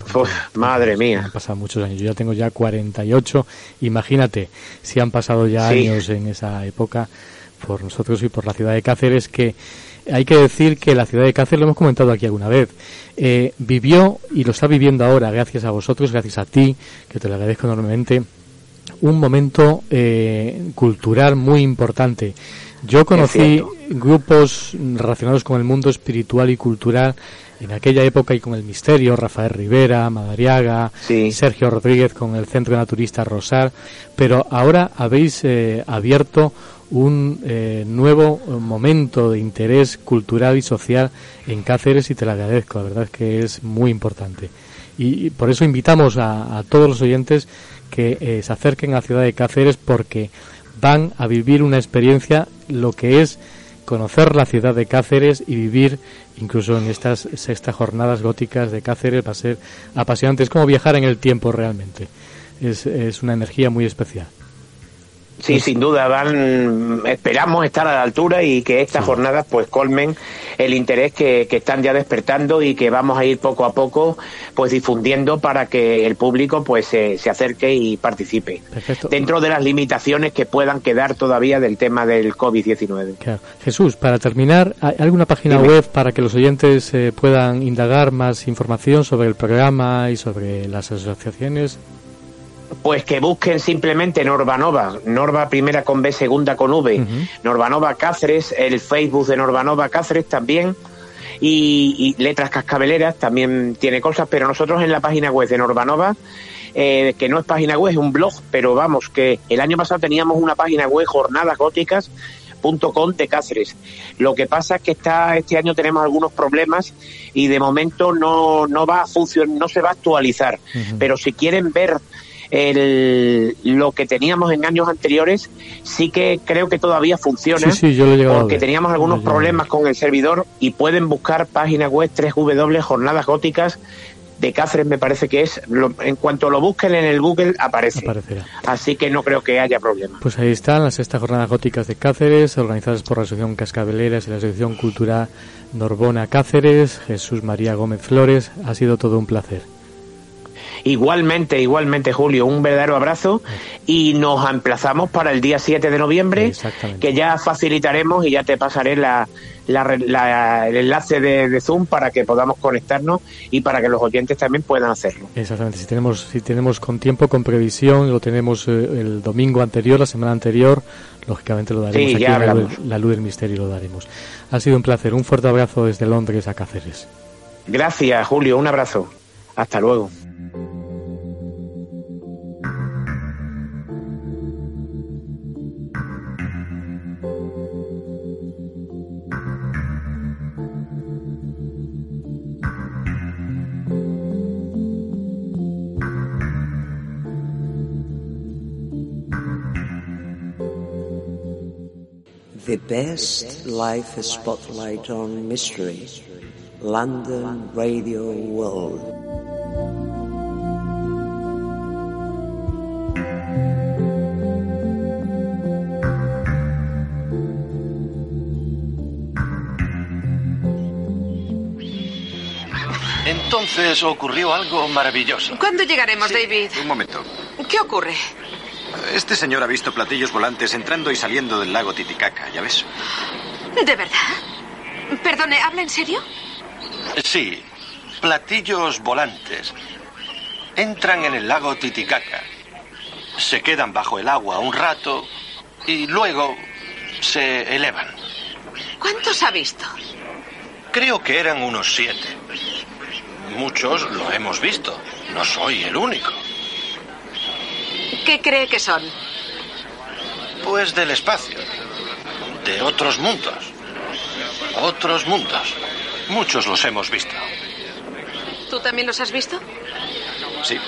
madre mía. Han pasado muchos años. Yo ya tengo ya 48. Imagínate si han pasado ya años en esa época por nosotros y por la ciudad de Cáceres que hay que decir que la ciudad de Cáceres, lo hemos comentado aquí alguna vez, eh, vivió y lo está viviendo ahora, gracias a vosotros, gracias a ti, que te lo agradezco enormemente, un momento eh, cultural muy importante. Yo conocí grupos relacionados con el mundo espiritual y cultural en aquella época y con el misterio, Rafael Rivera, Madariaga, Sergio Rodríguez con el Centro Naturista Rosar, pero ahora habéis eh, abierto un eh, nuevo momento de interés cultural y social en Cáceres y te lo agradezco, la verdad es que es muy importante. Y, por eso invitamos a, todos los oyentes que eh, se acerquen a la ciudad de Cáceres porque van a vivir una experiencia, lo que es conocer la ciudad de Cáceres y vivir incluso en estas sextas jornadas góticas de Cáceres va a ser apasionante. Es como viajar en el tiempo realmente. Es, es una energía muy especial. Sí, sin duda, van, esperamos estar a la altura y que estas jornadas pues colmen el interés que, están ya despertando y que vamos a ir poco a poco pues difundiendo para que el público pues se, acerque y participe. Dentro de las limitaciones que puedan quedar todavía del tema del COVID-19. Jesús, para terminar, ¿hay alguna página web para que los oyentes eh, puedan indagar más información sobre el programa y sobre las asociaciones? Pues que busquen simplemente Norbanova, Norva primera con B, segunda con V, Norbanova Cáceres, el Facebook de Norbanova Cáceres también, y, Letras Cascabeleras también tiene cosas, pero nosotros en la página web de Norbanova, eh, que no es página web, es un blog, pero vamos, que el año pasado teníamos una página web, jornadas góticas, de Cáceres. Lo que pasa es que está este año tenemos algunos problemas y de momento no, no va a funcionar, no se va a actualizar. Pero si quieren ver el, lo que teníamos en años anteriores sí que creo que todavía funciona. porque teníamos algunos problemas con el servidor y pueden buscar página web 3W Jornadas Góticas de Cáceres me parece que es, en cuanto lo busquen en el Google aparece. Aparecerá. Así que no creo que haya problema. Pues ahí están las sexta jornadas góticas de Cáceres, organizadas por la Asociación Cascabeleras y la Asociación Cultural Norbona Cáceres, Jesús María Gómez Flores, ha sido todo un placer. Igualmente, igualmente, Julio, un verdadero abrazo y nos emplazamos para el día 7 de noviembre, que ya facilitaremos y ya te pasaré la, el enlace de, Zoom para que podamos conectarnos y para que los oyentes también puedan hacerlo. Exactamente, si tenemos, si tenemos con tiempo, con previsión, lo tenemos eh, el domingo anterior, la semana anterior, lógicamente lo daremos aquí la luz, la luz del misterio lo daremos. Ha sido un placer, un fuerte abrazo desde Londres a Cáceres. Gracias, Julio, un abrazo. Hasta luego. The best life spotlight on mystery. London Radio World. Entonces ocurrió algo maravilloso. ¿Cuándo llegaremos, David? Un momento. ¿Qué ocurre? Este señor ha visto platillos volantes entrando y saliendo del lago Titicaca, ya ves. ¿De verdad? Perdone, ¿habla en serio? Sí, platillos volantes. Entran en el lago Titicaca, se quedan bajo el agua un rato y luego se elevan. ¿Cuántos ha visto? Creo que eran unos siete. Muchos lo hemos visto. No soy el único. ¿Qué cree que son? Pues del espacio. De otros mundos. Otros mundos. Muchos los hemos visto. ¿Tú también los has visto? Sí.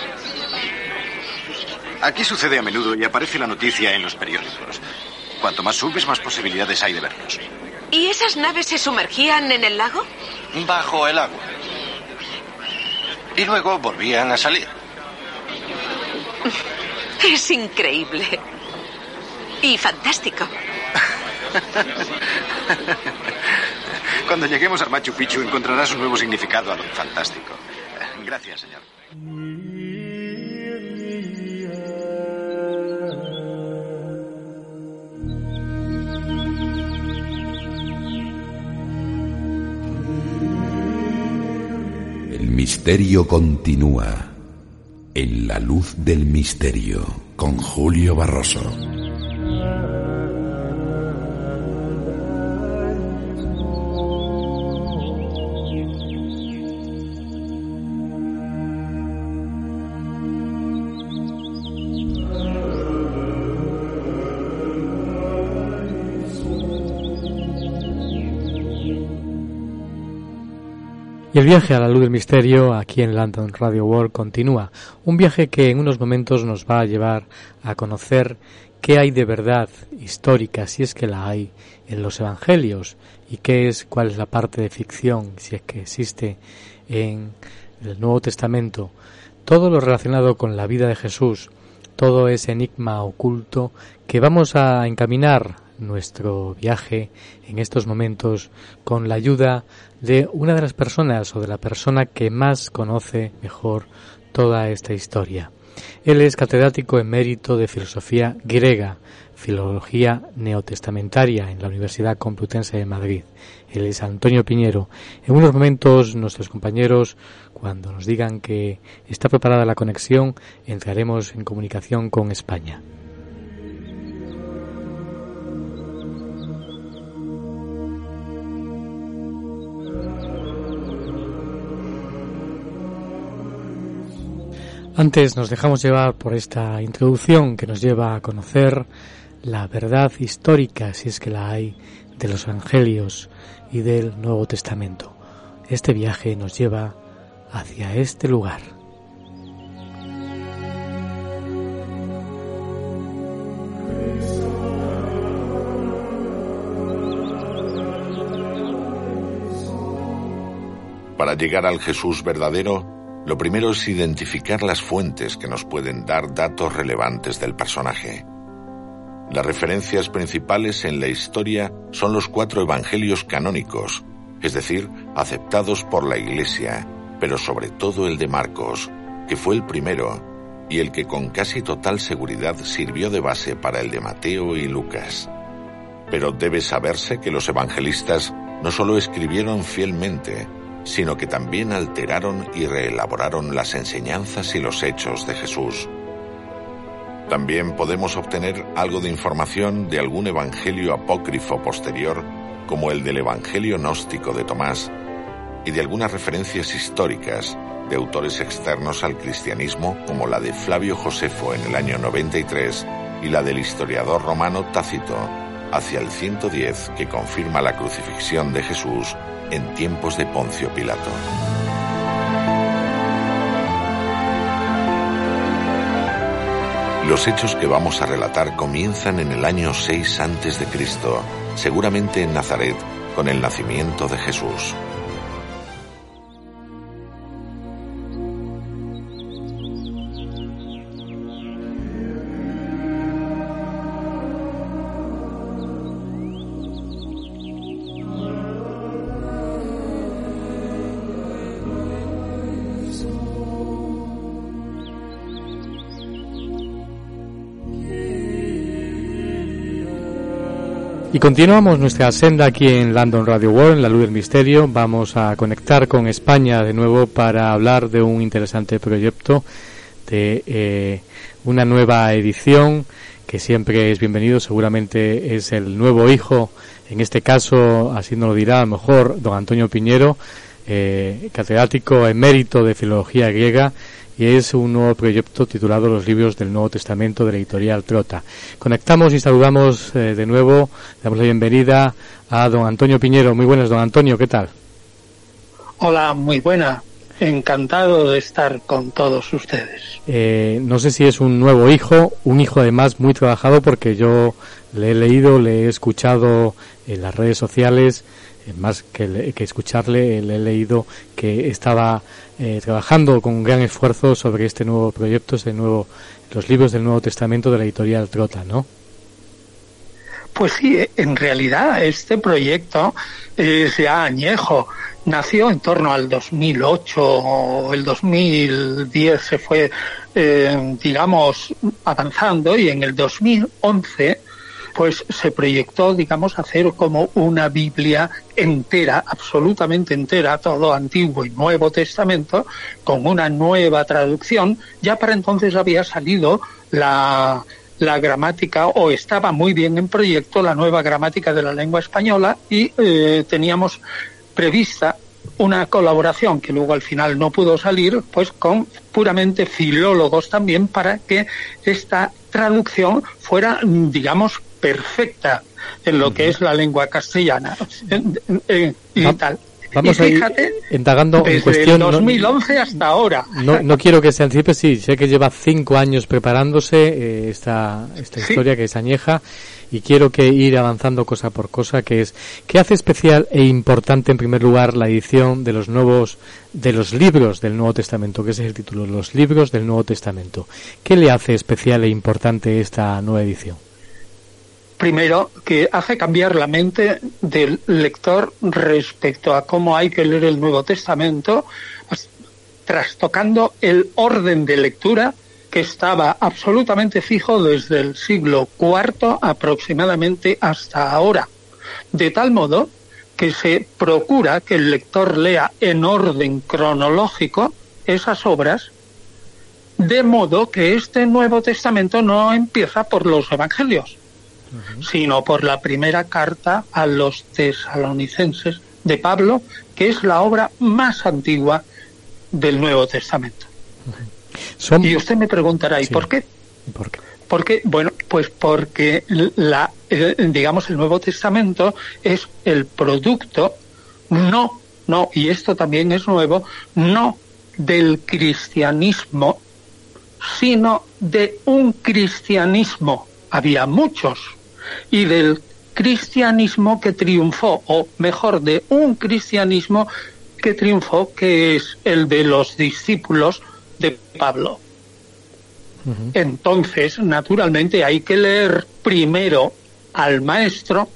Aquí sucede a menudo y aparece la noticia en los periódicos. Cuanto más subes, más posibilidades hay de verlos. ¿Y esas naves se sumergían en el lago? Bajo el agua. Y luego volvían a salir. Es increíble. Y fantástico. (laughs) Cuando lleguemos al Machu Picchu encontrarás un nuevo significado a lo fantástico. Gracias, señor. El misterio continúa en la luz del misterio con Julio Barroso. El viaje a la luz del misterio aquí en London Radio World continúa. Un viaje que en unos momentos nos va a llevar a conocer qué hay de verdad histórica, si es que la hay, en los evangelios y qué es, cuál es la parte de ficción, si es que existe en el Nuevo Testamento. Todo lo relacionado con la vida de Jesús, todo ese enigma oculto que vamos a encaminar nuestro viaje en estos momentos con la ayuda de una de las personas o de la persona que más conoce mejor toda esta historia. Él es catedrático emérito de filosofía griega, filología neotestamentaria en la Universidad Complutense de Madrid. Él es Antonio Piñero. En unos momentos nuestros compañeros, cuando nos digan que está preparada la conexión, entraremos en comunicación con España. Antes nos dejamos llevar por esta introducción que nos lleva a conocer la verdad histórica, si es que la hay, de los Evangelios y del Nuevo Testamento. Este viaje nos lleva hacia este lugar. Para llegar al Jesús verdadero, Lo primero es identificar las fuentes que nos pueden dar datos relevantes del personaje. Las referencias principales en la historia son los cuatro evangelios canónicos, es decir, aceptados por la Iglesia, pero sobre todo el de Marcos, que fue el primero y el que con casi total seguridad sirvió de base para el de Mateo y Lucas. Pero debe saberse que los evangelistas no solo escribieron fielmente, sino que también alteraron y reelaboraron las enseñanzas y los hechos de Jesús. También podemos obtener algo de información de algún evangelio apócrifo posterior, como el del Evangelio gnóstico de Tomás, y de algunas referencias históricas de autores externos al cristianismo, como la de Flavio Josefo en el año 93 y la del historiador romano Tácito hacia el 110 que confirma la crucifixión de Jesús en tiempos de Poncio Pilato. Los hechos que vamos a relatar comienzan en el año 6 antes de Cristo, seguramente en Nazaret, con el nacimiento de Jesús. Y continuamos nuestra senda aquí en London Radio World, en la luz del misterio. Vamos a conectar con España de nuevo para hablar de un interesante proyecto, de eh, una nueva edición que siempre es bienvenido. Seguramente es el nuevo hijo, en este caso, así nos lo dirá a lo mejor don Antonio Piñero, eh, catedrático emérito de Filología Griega y es un nuevo proyecto titulado Los libros del Nuevo Testamento de la editorial Trota. Conectamos y saludamos eh, de nuevo, damos la bienvenida a don Antonio Piñero. Muy buenas, don Antonio, ¿qué tal? Hola, muy buena. Encantado de estar con todos ustedes. Eh, no sé si es un nuevo hijo, un hijo además muy trabajado porque yo le he leído, le he escuchado en las redes sociales, más que, escucharle, le he leído que estaba eh, trabajando con gran esfuerzo sobre este nuevo proyecto, este nuevo, los libros del Nuevo Testamento de la editorial Trota, ¿no? Pues sí, en realidad este proyecto es ya añejo. Nació en torno al 2008 o el 2010 se fue, eh, digamos, avanzando y en el 2011 pues se proyectó, digamos, hacer como una Biblia entera, absolutamente entera, todo Antiguo y Nuevo Testamento, con una nueva traducción. Ya para entonces había salido la, la gramática, o estaba muy bien en proyecto, la nueva gramática de la lengua española, y eh, teníamos prevista una colaboración que luego al final no pudo salir, pues con puramente filólogos también para que esta traducción fuera, digamos, perfecta en lo que es la lengua castellana y tal. Vamos a ir indagando en cuestión. 2011 hasta ahora. No, no quiero que se anticipe, sí, sé que lleva cinco años preparándose eh, esta, esta historia que es añeja y quiero que ir avanzando cosa por cosa, que es, ¿qué hace especial e importante en primer lugar la edición de los nuevos, de los libros del Nuevo Testamento, que ese es el título, los libros del Nuevo Testamento? ¿Qué le hace especial e importante esta nueva edición? Primero, que hace cambiar la mente del lector respecto a cómo hay que leer el Nuevo Testamento, trastocando el orden de lectura que estaba absolutamente fijo desde el siglo IV aproximadamente hasta ahora, de tal modo que se procura que el lector lea en orden cronológico esas obras, de modo que este Nuevo Testamento no empieza por los Evangelios, sino por la primera carta a los tesalonicenses de Pablo, que es la obra más antigua del Nuevo Testamento. Y usted me preguntará, ¿y por qué? ¿Por qué? Porque, bueno, pues porque la, digamos, el Nuevo Testamento es el producto, no, no, y esto también es nuevo, no del cristianismo, sino de un cristianismo. Había muchos, y del cristianismo que triunfó, o mejor, de un cristianismo que triunfó, que es el de los discípulos de Pablo. Entonces, naturalmente, hay que leer primero al maestro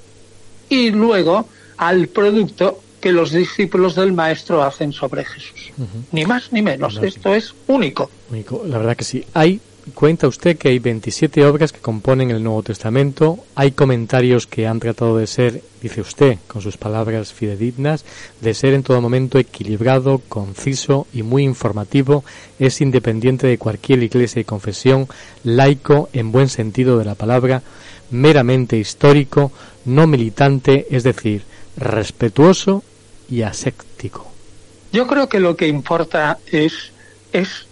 y luego al producto que los discípulos del maestro hacen sobre Jesús. Ni más ni menos. Esto es único. único. La verdad que sí. Hay Cuenta usted que hay 27 obras que componen el Nuevo Testamento. Hay comentarios que han tratado de ser, dice usted, con sus palabras fidedignas, de ser en todo momento equilibrado, conciso y muy informativo. Es independiente de cualquier iglesia y confesión, laico en buen sentido de la palabra, meramente histórico, no militante, es decir, respetuoso y aséptico. Yo creo que lo que importa es, es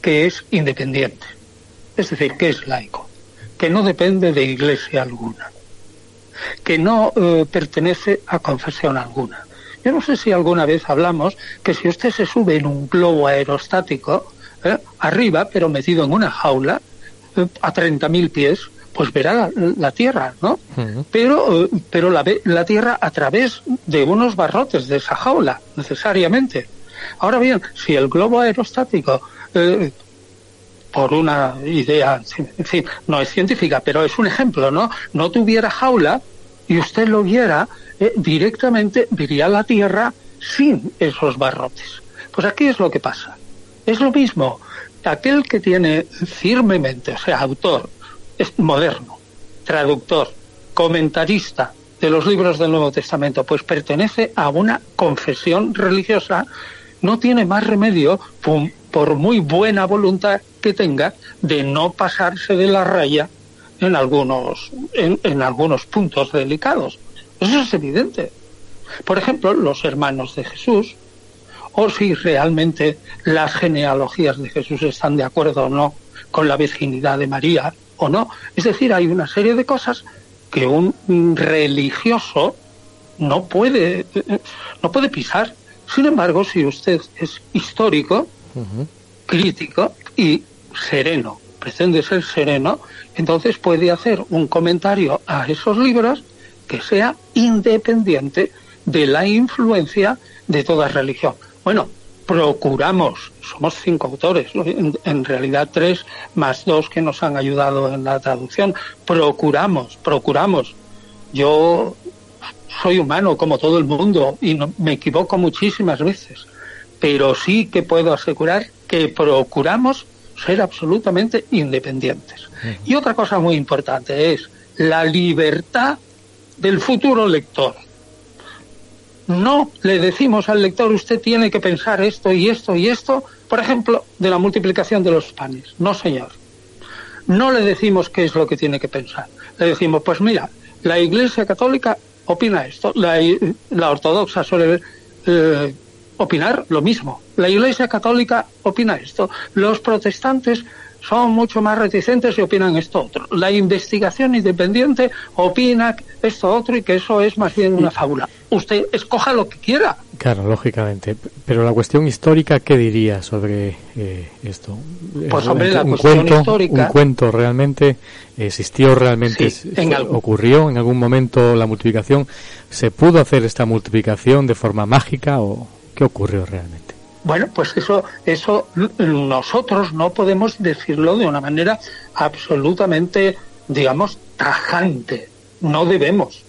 que es independiente es decir, que es laico, que no depende de iglesia alguna, que no eh, pertenece a confesión alguna. Yo no sé si alguna vez hablamos que si usted se sube en un globo aerostático, eh, arriba, pero metido en una jaula, eh, a 30.000 pies, pues verá la, Tierra, ¿no? Pero, pero la, la Tierra a través de unos barrotes de esa jaula, necesariamente. Ahora bien, si el globo aerostático por una idea, en fin, no es científica, pero es un ejemplo, ¿no? No tuviera jaula y usted lo viera, eh, directamente vería la Tierra sin esos barrotes. Pues aquí es lo que pasa. Es lo mismo. Aquel que tiene firmemente, o sea, autor, es moderno, traductor, comentarista de los libros del Nuevo Testamento, pues pertenece a una confesión religiosa, no tiene más remedio, por muy buena voluntad que tenga, de no pasarse de la raya en algunos, en, algunos puntos delicados. Eso es evidente. Por ejemplo, los hermanos de Jesús, o si realmente las genealogías de Jesús están de acuerdo o no con la virginidad de María o no. Es decir, hay una serie de cosas que un religioso no puede, no puede pisar. Sin embargo, si usted es histórico, crítico y sereno, pretende ser sereno, entonces puede hacer un comentario a esos libros que sea independiente de la influencia de toda religión. Bueno, procuramos, somos cinco autores, en, realidad tres más dos que nos han ayudado en la traducción, procuramos, procuramos. Yo soy humano como todo el mundo y me equivoco muchísimas veces pero sí que puedo asegurar que procuramos ser absolutamente independientes. Y otra cosa muy importante es la libertad del futuro lector. No le decimos al lector usted tiene que pensar esto y esto y esto, por ejemplo, de la multiplicación de los panes. No, señor. No le decimos qué es lo que tiene que pensar. Le decimos, pues mira, la Iglesia Católica opina esto, la, la ortodoxa suele eh, opinar lo mismo. La Iglesia Católica opina esto. Los protestantes son mucho más reticentes y opinan esto otro. La investigación independiente opina esto otro y que eso es más bien una fábula. Usted escoja lo que quiera. Claro, lógicamente. Pero la cuestión histórica, ¿qué diría sobre eh, esto? Pues hombre, la cuestión cuento, histórica... ¿Un cuento realmente existió, realmente ocurrió en algún momento la multiplicación? ¿Se pudo hacer esta multiplicación de forma mágica o...? ¿Qué ocurrió realmente? Bueno, pues eso, eso nosotros no podemos decirlo de una manera absolutamente, digamos, tajante. No debemos.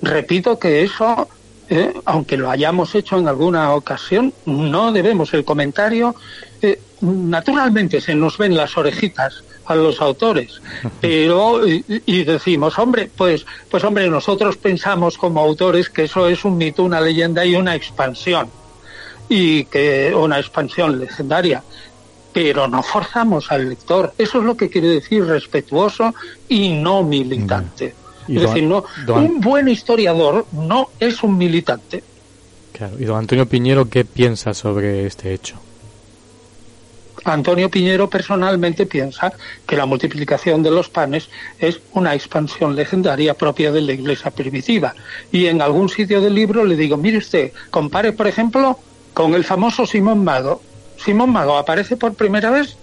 Repito que eso, eh, aunque lo hayamos hecho en alguna ocasión, no debemos. El comentario, eh, naturalmente se nos ven las orejitas a los autores, (laughs) pero y, y, decimos, hombre, pues, pues hombre, nosotros pensamos como autores que eso es un mito, una leyenda y una expansión y que una expansión legendaria pero no forzamos al lector. Eso es lo que quiere decir respetuoso y no militante. es decir, no, un buen historiador no es un militante. Claro. Y don Antonio Piñero, ¿qué piensa sobre este hecho? Antonio Piñero personalmente piensa que la multiplicación de los panes es una expansión legendaria propia de la iglesia primitiva. Y en algún sitio del libro le digo, mire usted, compare, por ejemplo, con el famoso Simón Mago. Simón Mago aparece por primera vez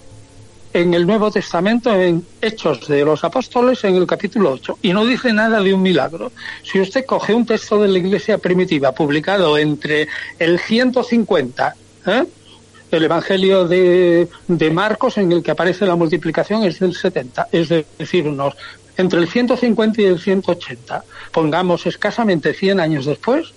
en el Nuevo Testamento, en Hechos de los Apóstoles, en el capítulo 8, y no dice nada de un milagro. Si usted coge un texto de la Iglesia primitiva publicado entre el 150, ¿eh? el Evangelio de, de, Marcos, en el que aparece la multiplicación, es del 70, es decir, entre el 150 y el 180, pongamos escasamente 100 años después,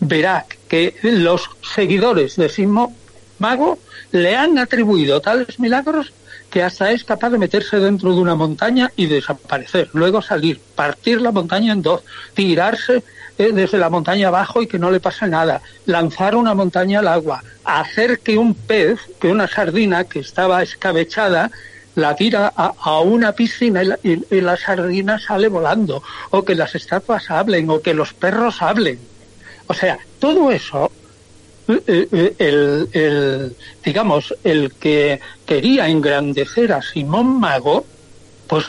verá que los seguidores de Simo Mago le han atribuido tales milagros que hasta es capaz de meterse dentro de una montaña y desaparecer, luego salir, partir la montaña en dos, tirarse eh, desde la montaña abajo y que no le pase nada, lanzar una montaña al agua, hacer que un pez, que una sardina que estaba escabechada, la tira a, una piscina y la, sardina sale volando, o que las estatuas hablen, o que los perros hablen. O sea, todo eso, eh, eh, el, el, digamos, el que quería engrandecer a Simón Mago, pues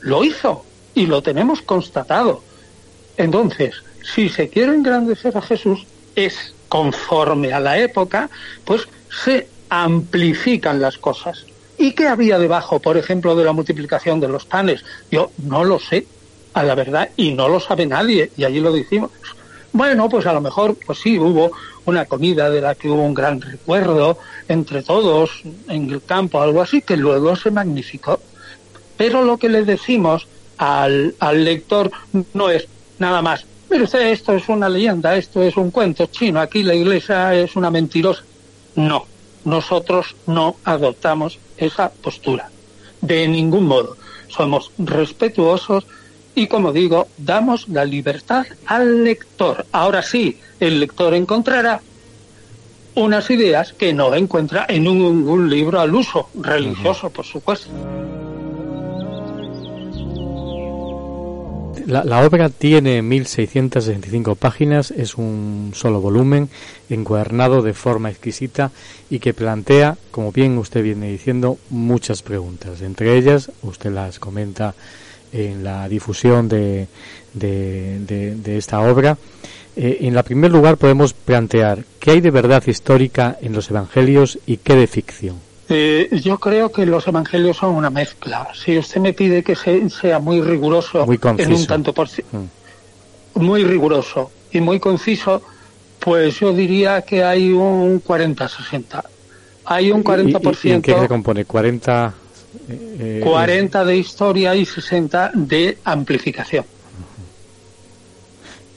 lo hizo y lo tenemos constatado. Entonces, si se quiere engrandecer a Jesús, es conforme a la época, pues se amplifican las cosas. ¿Y qué había debajo, por ejemplo, de la multiplicación de los panes? Yo no lo sé, a la verdad, y no lo sabe nadie, y allí lo decimos. Bueno, pues a lo mejor, pues sí, hubo una comida de la que hubo un gran recuerdo entre todos en el campo, algo así, que luego se magnificó. Pero lo que le decimos al, al lector no es nada más, mire usted, esto es una leyenda, esto es un cuento chino, aquí la iglesia es una mentirosa. No, nosotros no adoptamos esa postura. De ningún modo. Somos respetuosos y, como digo, damos la libertad al lector. Ahora sí, el lector encontrará unas ideas que no encuentra en un, libro al uso religioso, por supuesto. La, obra tiene 1665 páginas, es un solo volumen, encuadernado de forma exquisita y que plantea, como bien usted viene diciendo, muchas preguntas. Entre ellas, usted las comenta en la difusión de, de, esta obra. Eh, en la primer lugar podemos plantear qué hay de verdad histórica en los evangelios y qué de ficción. Eh, yo creo que los evangelios son una mezcla. Si usted me pide que sea muy riguroso en un tanto por mm. muy riguroso y muy conciso, pues yo diría que hay un 40-60. Hay un 40%. ¿Y, en qué se compone? 40 40 eh, de historia y 60 de amplificación.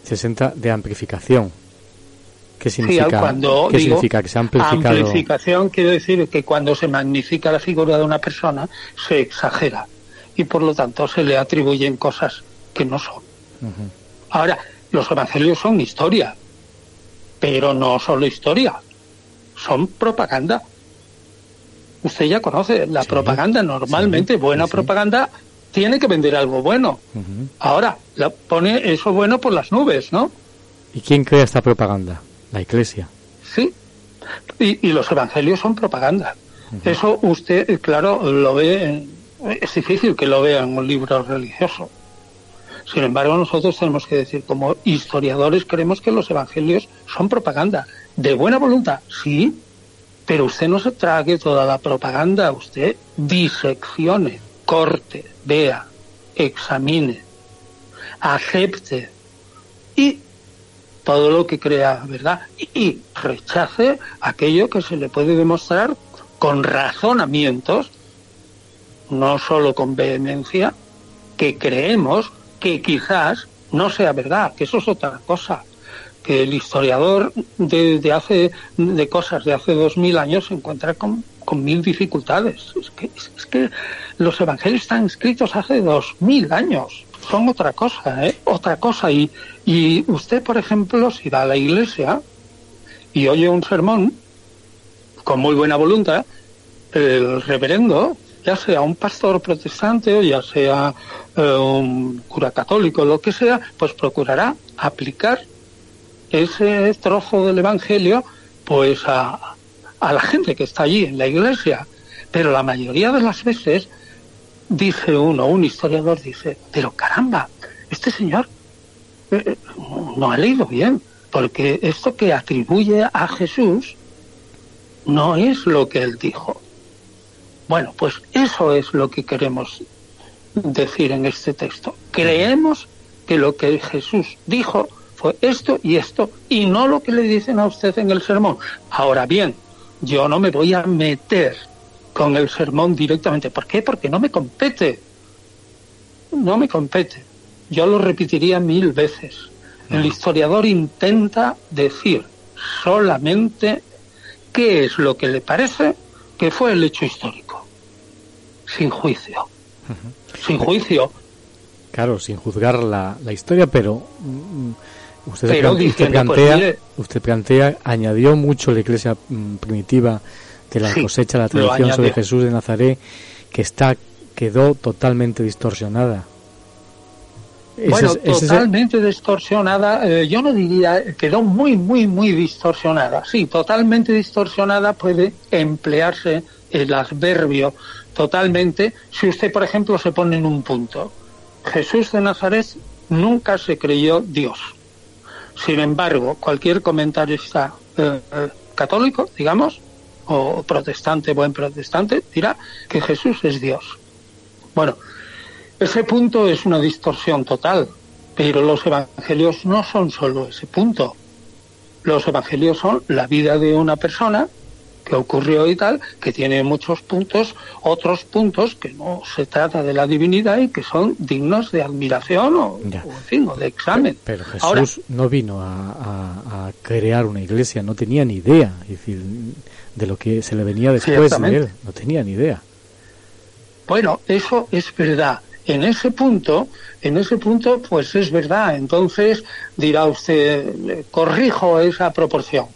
60 de amplificación. ¿Qué significa, cuando ¿qué significa que se ha amplificado? Amplificación quiere decir que cuando se magnifica la figura de una persona se exagera y por lo tanto se le atribuyen cosas que no son. Ahora, los evangelios son historia, pero no solo historia, son propaganda. Usted ya conoce la propaganda, normalmente buena propaganda tiene que vender algo bueno. Ahora, la pone eso bueno por las nubes, ¿no? ¿Y quién crea esta propaganda? La iglesia. Sí. Y, los evangelios son propaganda. Eso usted, claro, lo ve, es difícil que lo vea en un libro religioso. Sin embargo, nosotros tenemos que decir, como historiadores, creemos que los evangelios son propaganda. De buena voluntad, sí, pero usted no se trague toda la propaganda, usted diseccione, corte, vea, examine, acepte y todo lo que crea verdad y, rechace aquello que se le puede demostrar con razonamientos, no solo con vehemencia, que creemos que quizás no sea verdad, que eso es otra cosa, que el historiador de, hace de cosas de hace dos mil años se encuentra con, mil dificultades. Es que, es que los evangelios están escritos hace dos mil años son otra cosa, ¿eh? Otra cosa. Y, y usted, por ejemplo, si va a la iglesia y oye un sermón con muy buena voluntad, el reverendo, ya sea un pastor protestante o ya sea eh, un cura católico, lo que sea, pues procurará aplicar ese trozo del Evangelio pues a, a la gente que está allí en la iglesia. Pero la mayoría de las veces dice uno, un historiador dice, pero caramba, este señor eh, eh, no ha leído bien, porque esto que atribuye a Jesús no es lo que él dijo. Bueno, pues eso es lo que queremos decir en este texto. Creemos que lo que Jesús dijo fue esto y esto, y no lo que le dicen a usted en el sermón. Ahora bien, yo no me voy a meter con el sermón directamente. ¿Por qué? Porque no me compete. No me compete. Yo lo repetiría mil veces. El historiador intenta decir solamente qué es lo que le parece que fue el hecho histórico. Sin juicio. Sin juicio. Claro, sin juzgar la, la historia, pero usted, plantea, pues, usted plantea, añadió mucho la iglesia mm, primitiva de la cosecha, la tradición sobre Jesús de Nazaret, que está quedó totalmente distorsionada. Bueno, totalmente distorsionada, eh, yo no diría, quedó muy, muy, muy distorsionada. Sí, totalmente distorsionada puede emplearse el adverbio totalmente si usted, por ejemplo, se pone en un punto. Jesús de Nazaret nunca se creyó Dios. Sin embargo, cualquier comentarista eh, católico, digamos, o protestante, buen protestante, dirá que Jesús es Dios. Bueno, ese punto es una distorsión total, pero los evangelios no son solo ese punto. Los evangelios son la vida de una persona que ocurrió y tal, que tiene muchos puntos, otros puntos que no se trata de la divinidad y que son dignos de admiración o, en fin, o de examen. Pero, Jesús no vino a, crear una iglesia, no tenía ni idea decir, de lo que se le venía después de él, no tenía ni idea. Bueno, eso es verdad. En ese punto, en ese punto, pues es verdad. Entonces dirá usted, corrijo esa proporción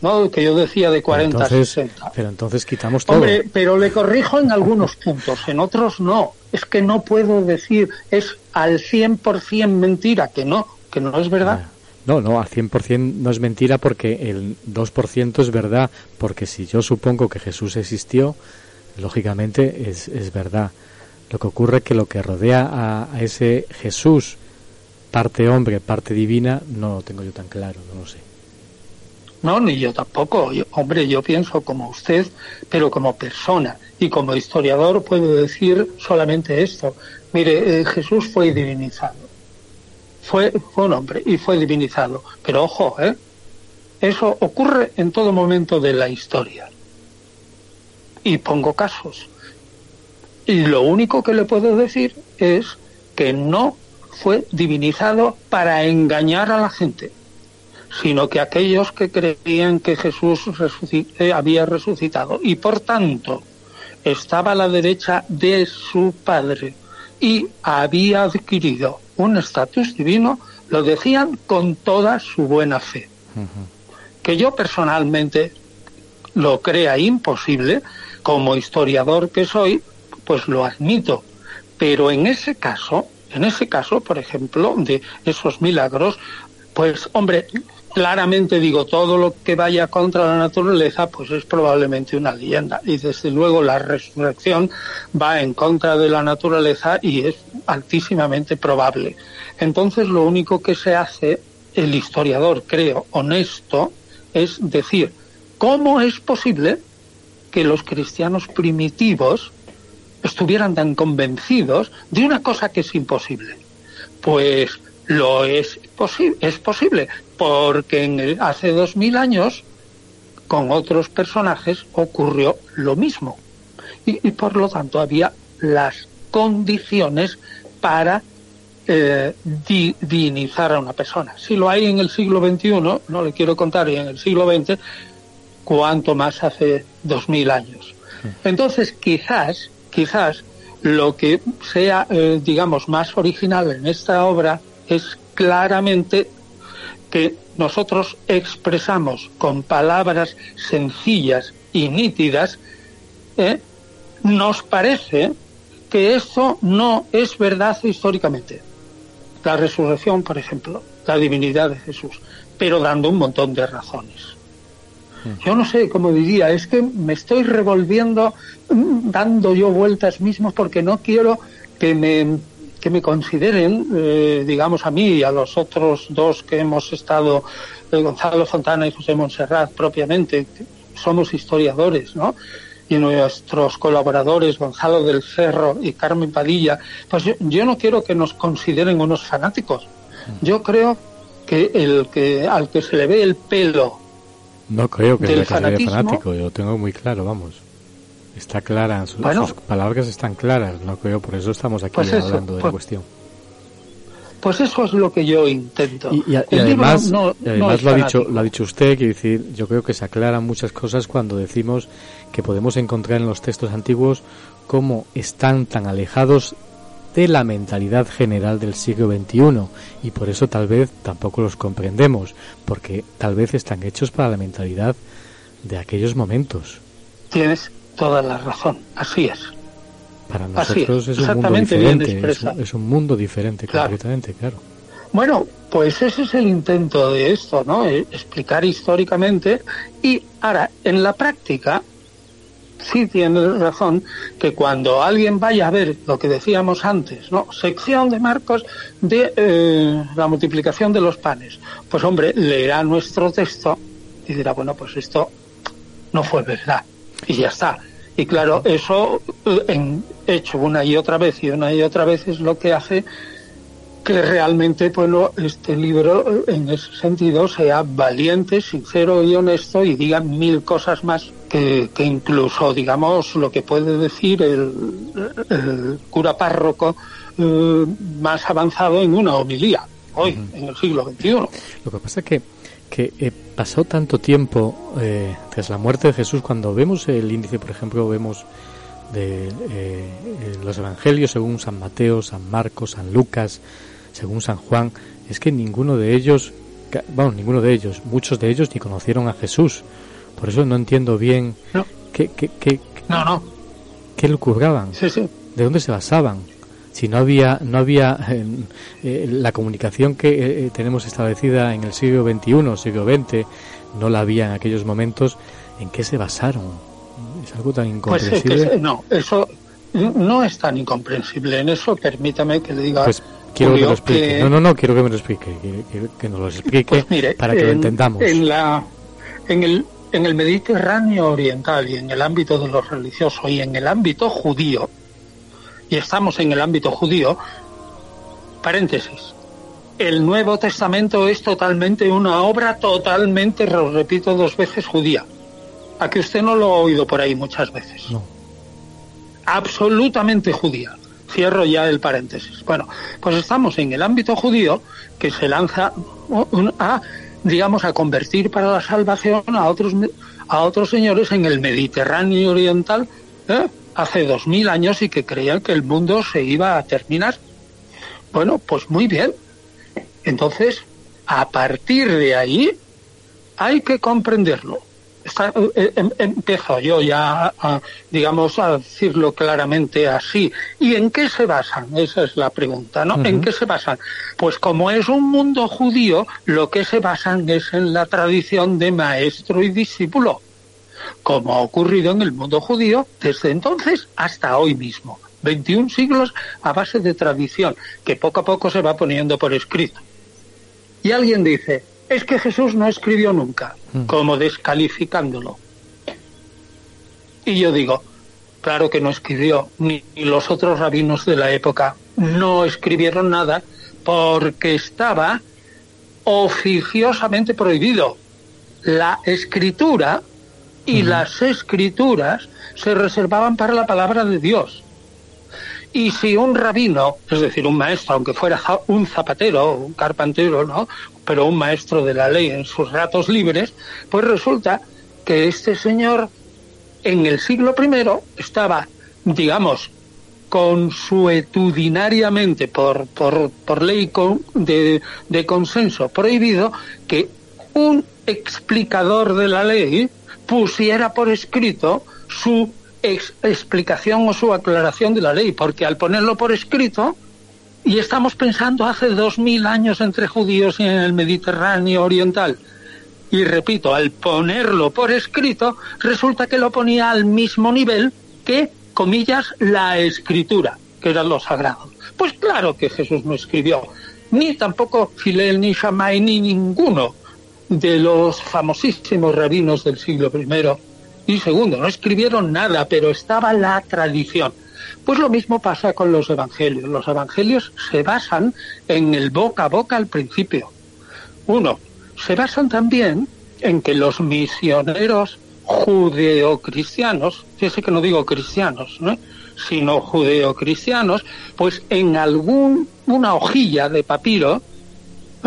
¿no? Que yo decía de 40 a 60. Pero entonces quitamos todo. Hombre, pero le corrijo en algunos puntos, en otros no. Es que no puedo decir, es al 100% mentira, que no, que no es verdad. No, no, al 100% no es mentira porque el 2% es verdad, porque si yo supongo que Jesús existió, lógicamente es, es verdad. Lo que ocurre es que lo que rodea a, a ese Jesús, parte hombre, parte divina, no lo tengo yo tan claro, no lo sé. No, ni yo tampoco. hombre, yo pienso como usted, pero como persona y como historiador puedo decir solamente esto. Mire, eh, Jesús fue divinizado. Fue, un hombre y fue divinizado. Pero ojo, ¿eh? Eso ocurre en todo momento de la historia. Y pongo casos. Y lo único que le puedo decir es que no fue divinizado para engañar a la gente sino que aquellos que creían que Jesús eh, había resucitado y por tanto estaba a la derecha de su Padre y había adquirido un estatus divino, lo decían con toda su buena fe. Que yo personalmente lo crea imposible, como historiador que soy, pues lo admito. Pero en ese caso, en ese caso, por ejemplo, de esos milagros, pues hombre, claramente digo, todo lo que vaya contra la naturaleza, pues es probablemente una leyenda. Y desde luego la resurrección va en contra de la naturaleza y es altísimamente probable. Entonces lo único que se hace, el historiador, creo, honesto, es decir, ¿cómo es posible que los cristianos primitivos estuvieran tan convencidos de una cosa que es imposible? Pues lo es, posible es posible, porque en hace dos mil años con otros personajes ocurrió lo mismo. Y, por lo tanto había las condiciones para eh, divinizar a una persona. Si lo hay en el siglo XXI, no le quiero contar, y en el siglo XX, cuanto más hace dos mil años. Entonces, quizás, quizás, lo que sea, eh, digamos, más original en esta obra es claramente que nosotros expresamos con palabras sencillas y nítidas, ¿eh? nos parece que eso no es verdad históricamente. La resurrección, por ejemplo, la divinidad de Jesús, pero dando un montón de razones. Yo no sé cómo diría, es que me estoy revolviendo, mm, dando yo vueltas mismos porque no quiero que me que me consideren, eh, digamos a mí y a los otros dos que hemos estado, eh, Gonzalo Fontana y José Montserrat propiamente, somos historiadores, ¿no? y nuestros colaboradores Gonzalo del Cerro y Carmen Padilla, pues yo, no quiero que nos consideren unos fanáticos. Yo creo que el que al que se le ve el pelo no creo que sea fanático, yo lo tengo muy claro, vamos. Está clara, sus, palabras están claras, no creo, por eso estamos aquí pues hablando de la pues cuestión. Pues eso es lo que yo intento. Y, además, lo, ha dicho, lo ha dicho usted, que decir, yo creo que se aclaran muchas cosas cuando decimos que podemos encontrar en los textos antiguos cómo están tan alejados de la mentalidad general del siglo XXI y por eso tal vez tampoco los comprendemos, porque tal vez están hechos para la mentalidad de aquellos momentos. Tienes toda la razón, así es. Para nosotros es, un mundo diferente, es un, mundo diferente completamente, claro. Bueno, pues ese es el intento de esto, ¿no? Eh, explicar históricamente y ahora, en la práctica, sí tiene razón que cuando alguien vaya a ver lo que decíamos antes, ¿no? Sección de marcos de eh, la multiplicación de los panes. Pues hombre, leerá nuestro texto y dirá, bueno, pues esto no fue verdad. Y ya está. Y claro, eso eh, en, hecho una y otra vez y una y otra vez es lo que hace que realmente bueno, este libro eh, en ese sentido sea valiente, sincero y honesto y diga mil cosas más que, incluso digamos lo que puede decir el, cura párroco eh, más avanzado en una homilía hoy, en el siglo XXI. Lo que pasa es que que eh, pasó tanto tiempo eh, tras la muerte de Jesús, cuando vemos el índice, por ejemplo, vemos de eh, los evangelios según San Mateo, San Marcos, San Lucas, según San Juan, es que ninguno de ellos, bueno, ninguno de ellos, muchos de ellos ni conocieron a Jesús. Por eso no entiendo bien qué, qué, qué, no, no. qué lo de dónde se basaban si no había no había eh, eh, la comunicación que eh, tenemos establecida en el siglo XXI, siglo XX, no la había en aquellos momentos, ¿en qué se basaron? Es algo tan pues incomprensible. no, eso no es tan incomprensible. En eso permítame que le diga. Pues quiero que lo explique. No, no, no, quiero que me lo explique, que, nos lo explique pues para que lo entendamos. En la en el en el Mediterráneo oriental y en el ámbito de lo religioso y en el ámbito judío, y estamos en el ámbito judío, paréntesis, el Nuevo Testamento es totalmente una obra totalmente, lo repito dos veces, judía. A que usted no lo ha oído por ahí muchas veces. No. Absolutamente judía. Cierro ya el paréntesis. Bueno, pues estamos en el ámbito judío que se lanza a, digamos, a convertir para la salvación a otros, a otros señores en el Mediterráneo oriental, ¿eh? Hace dos mil años y que creían que el mundo se iba a terminar. Bueno, pues muy bien. Entonces, a partir de ahí, hay que comprenderlo. Está, eh, eh, em, empiezo yo ya, a, digamos, a decirlo claramente así. ¿Y en qué se basan? Esa es la pregunta, ¿no? ¿En qué se basan? Pues como es un mundo judío, lo que se basan es en la tradición de maestro y discípulo como ha ocurrido en el mundo judío desde entonces hasta hoy mismo. 21 siglos a base de tradición, que poco a poco se va poniendo por escrito. Y alguien dice, es que Jesús no escribió nunca, mm. como descalificándolo. Y yo digo, claro que no escribió, ni los otros rabinos de la época no escribieron nada porque estaba oficiosamente prohibido. La escritura y las escrituras se reservaban para la palabra de Dios. Y si un rabino, es decir, un maestro, aunque fuera un zapatero, un carpintero, ¿no? Pero un maestro de la ley en sus ratos libres, pues resulta que este señor en el siglo I estaba, digamos, consuetudinariamente por, por, por ley de, de consenso prohibido que un explicador de la ley pusiera por escrito su explicación o su aclaración de la ley, porque al ponerlo por escrito, y estamos pensando hace dos mil años entre judíos y en el Mediterráneo oriental, y repito, al ponerlo por escrito, resulta que lo ponía al mismo nivel que, comillas, la escritura, que era lo sagrado. Pues claro que Jesús no escribió, ni tampoco Filel, ni Shammai, ni ninguno de los famosísimos rabinos del siglo I Y segundo, no escribieron nada, pero estaba la tradición. Pues lo mismo pasa con los evangelios. Los evangelios se basan en el boca a boca al principio. Uno, se basan también en que los misioneros judeocristianos, fíjese que no digo cristianos, ¿no? sino judeocristianos, pues en algún una hojilla de papiro.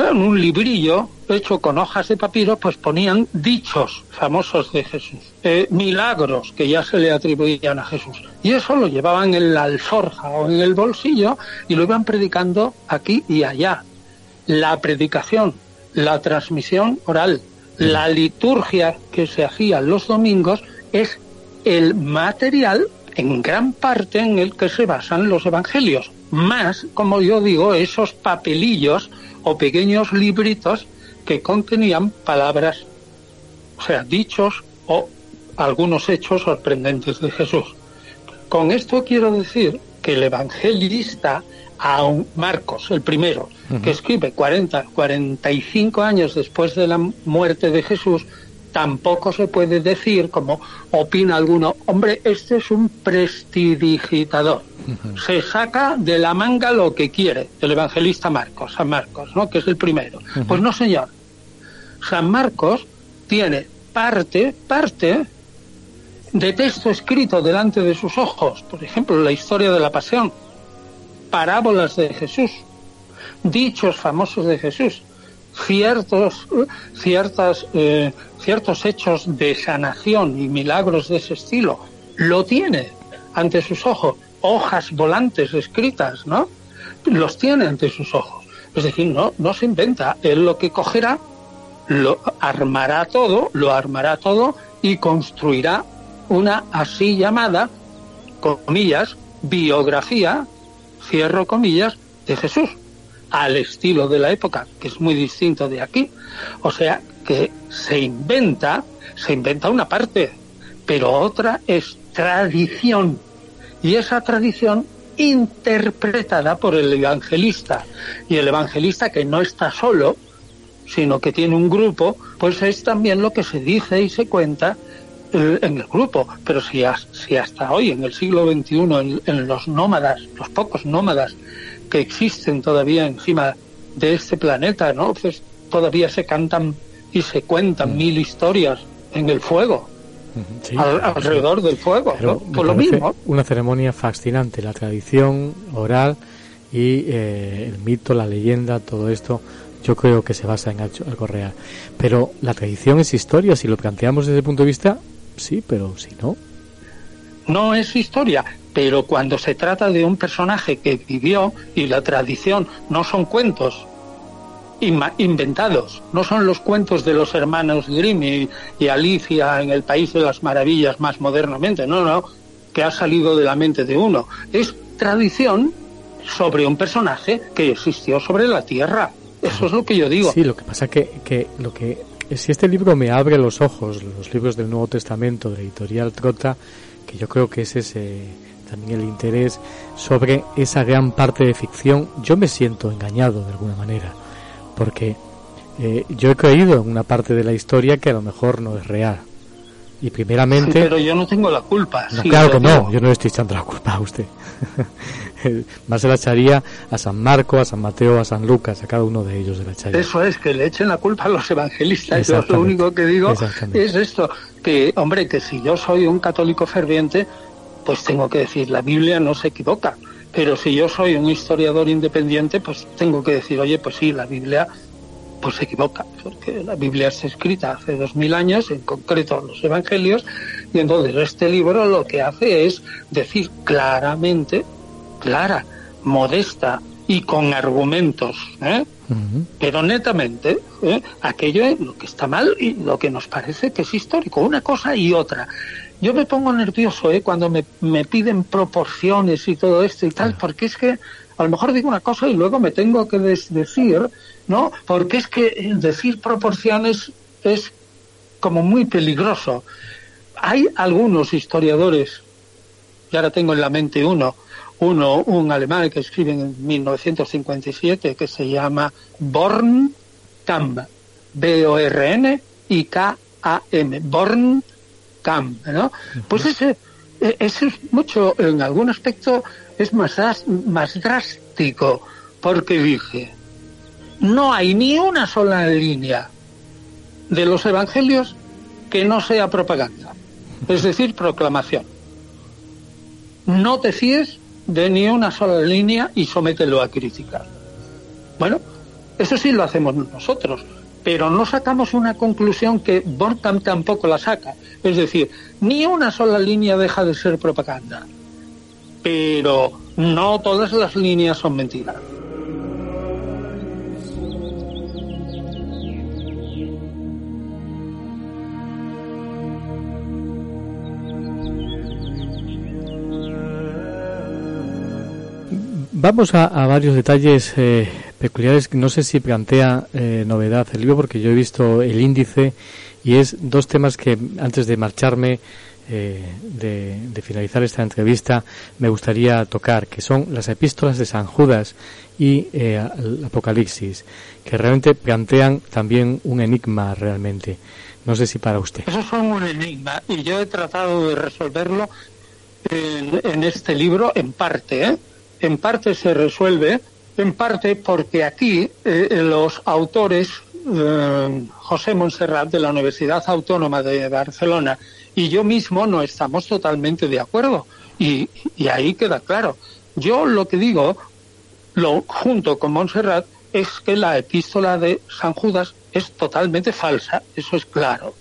En un librillo hecho con hojas de papiro, pues ponían dichos famosos de Jesús, eh, milagros que ya se le atribuían a Jesús. Y eso lo llevaban en la alforja o en el bolsillo y lo iban predicando aquí y allá. La predicación, la transmisión oral, la liturgia que se hacía los domingos es el material en gran parte en el que se basan los evangelios, más, como yo digo, esos papelillos o pequeños libritos que contenían palabras, o sea, dichos o algunos hechos sorprendentes de Jesús. Con esto quiero decir que el evangelista, a Marcos, el primero, que escribe 40, 45 años después de la muerte de Jesús, tampoco se puede decir, como opina alguno, hombre, este es un prestidigitador. Se saca de la manga lo que quiere, el evangelista Marcos, San Marcos, ¿no? que es el primero. Pues no, señor. San Marcos tiene parte, parte de texto escrito delante de sus ojos, por ejemplo, la historia de la pasión, parábolas de Jesús, dichos famosos de Jesús, ciertos, ciertas, eh, ciertos hechos de sanación y milagros de ese estilo. Lo tiene ante sus ojos, hojas volantes escritas, ¿no? Los tiene ante sus ojos. Es decir, no, no se inventa. Él lo que cogerá, lo armará todo, lo armará todo y construirá una así llamada, comillas, biografía, cierro comillas, de Jesús al estilo de la época, que es muy distinto de aquí. O sea, que se inventa, se inventa una parte, pero otra es tradición. Y esa tradición interpretada por el evangelista. Y el evangelista que no está solo, sino que tiene un grupo, pues es también lo que se dice y se cuenta eh, en el grupo. Pero si, hasta hoy, en el siglo XXI, en los nómadas, los pocos nómadas que existen todavía encima de este planeta, ¿no? Pues todavía se cantan y se cuentan mil historias en el fuego. alrededor del fuego, Por lo mismo. Una ceremonia fascinante, la tradición oral y eh, el mito, la leyenda, todo esto, yo creo que se basa en algo real. Pero la tradición es historia, si lo planteamos desde el punto de vista, sí, pero si no. No es historia, pero cuando se trata de un personaje que vivió y la tradición no son cuentos inventados, no son los cuentos de los hermanos Grimm y, Alicia en el País de las Maravillas más modernamente, no, no, que ha salido de la mente de uno, es tradición sobre un personaje que existió sobre la Tierra. Eso es lo que yo digo. Sí, lo que pasa que, que lo que si este libro me abre los ojos, los libros del Nuevo Testamento de Editorial Trota, que yo creo que es ese también el interés sobre esa gran parte de ficción, yo me siento engañado de alguna manera, porque eh, yo he creído en una parte de la historia que a lo mejor no es real. Y primeramente... pero yo no tengo la culpa. claro que no, yo no le estoy echando la culpa a usted. (laughs) Más se la echaría a San Marco, a San Mateo, a San Lucas, a cada uno de ellos de la echaría. Eso es, que le echen la culpa a los evangelistas. Yo lo único que digo es esto, que hombre, que si yo soy un católico ferviente, pues tengo que decir, la Biblia no se equivoca. Pero si yo soy un historiador independiente, pues tengo que decir, oye, pues sí, la Biblia pues se equivoca, porque la Biblia está escrita hace dos mil años, en concreto los Evangelios, y entonces este libro lo que hace es decir claramente, clara, modesta y con argumentos, ¿eh? pero netamente, ¿eh? aquello es lo que está mal y lo que nos parece que es histórico, una cosa y otra. Yo me pongo nervioso ¿eh? cuando me, me piden proporciones y todo esto y tal, porque es que a lo mejor digo una cosa y luego me tengo que decir, ¿no? Porque es que decir proporciones es como muy peligroso. Hay algunos historiadores, y ahora tengo en la mente uno, uno, un alemán que escribe en 1957 que se llama Born Kam, B-O-R-N y K-A-M, Born ¿no? Pues e, ese es mucho, en algún aspecto es más, más drástico, porque dije, no hay ni una sola línea de los evangelios que no sea propaganda, es decir, proclamación. No te fíes de ni una sola línea y somételo a criticar. Bueno, eso sí lo hacemos nosotros, pero no sacamos una conclusión que Borkham tampoco la saca. Es decir, ni una sola línea deja de ser propaganda, pero no todas las líneas son mentiras. Vamos a, varios detalles eh, peculiares. No sé si plantea eh, novedad el libro, porque yo he visto el índice y es dos temas que antes de marcharme, eh, de, finalizar esta entrevista, me gustaría tocar, que son las epístolas de San Judas y el Apocalipsis, que realmente plantean también un enigma realmente. No sé si para usted. Eso son un enigma y yo he tratado de resolverlo en, en este libro en parte, ¿eh? en parte se resuelve, en parte porque aquí eh, los autores, eh, José Monserrat de la Universidad Autónoma de Barcelona y yo mismo no estamos totalmente de acuerdo. Y, ahí queda claro. Yo lo que digo, junto con Montserrat, es que la epístola de San Judas es totalmente falsa, eso es claro.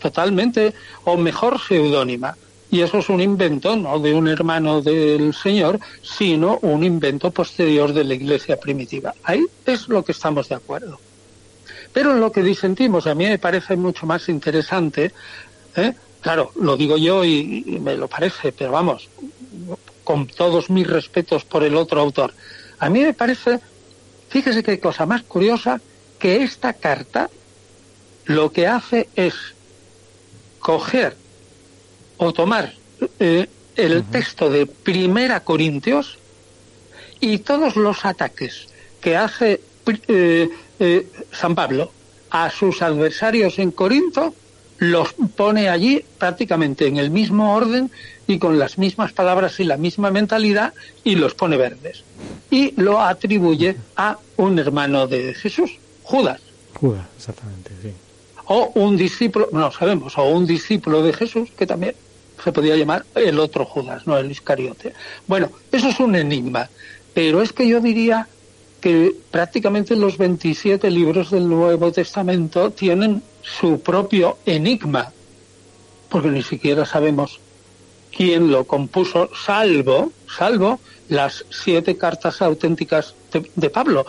Totalmente, o mejor seudónima. Y eso es un invento no de un hermano del Señor, sino un invento posterior de la Iglesia primitiva. Ahí es lo que estamos de acuerdo. Pero en lo que disentimos, a mí me parece mucho más interesante, ¿eh? claro, lo digo yo y, y me lo parece, pero vamos, con todos mis respetos por el otro autor, a mí me parece, fíjese qué cosa más curiosa, que esta carta lo que hace es coger o tomar eh, el texto de Primera Corintios y todos los ataques que hace eh, eh, San Pablo a sus adversarios en Corinto, los pone allí prácticamente en el mismo orden y con las mismas palabras y la misma mentalidad y los pone verdes. Y lo atribuye a un hermano de Jesús, Judas. Judas, exactamente, sí. O un discípulo, no sabemos, o un discípulo de Jesús que también se podía llamar el otro Judas, no el Iscariote. Bueno, eso es un enigma, pero es que yo diría que prácticamente los 27 libros del Nuevo Testamento tienen su propio enigma, porque ni siquiera sabemos quién lo compuso, salvo, salvo las siete cartas auténticas de Pablo,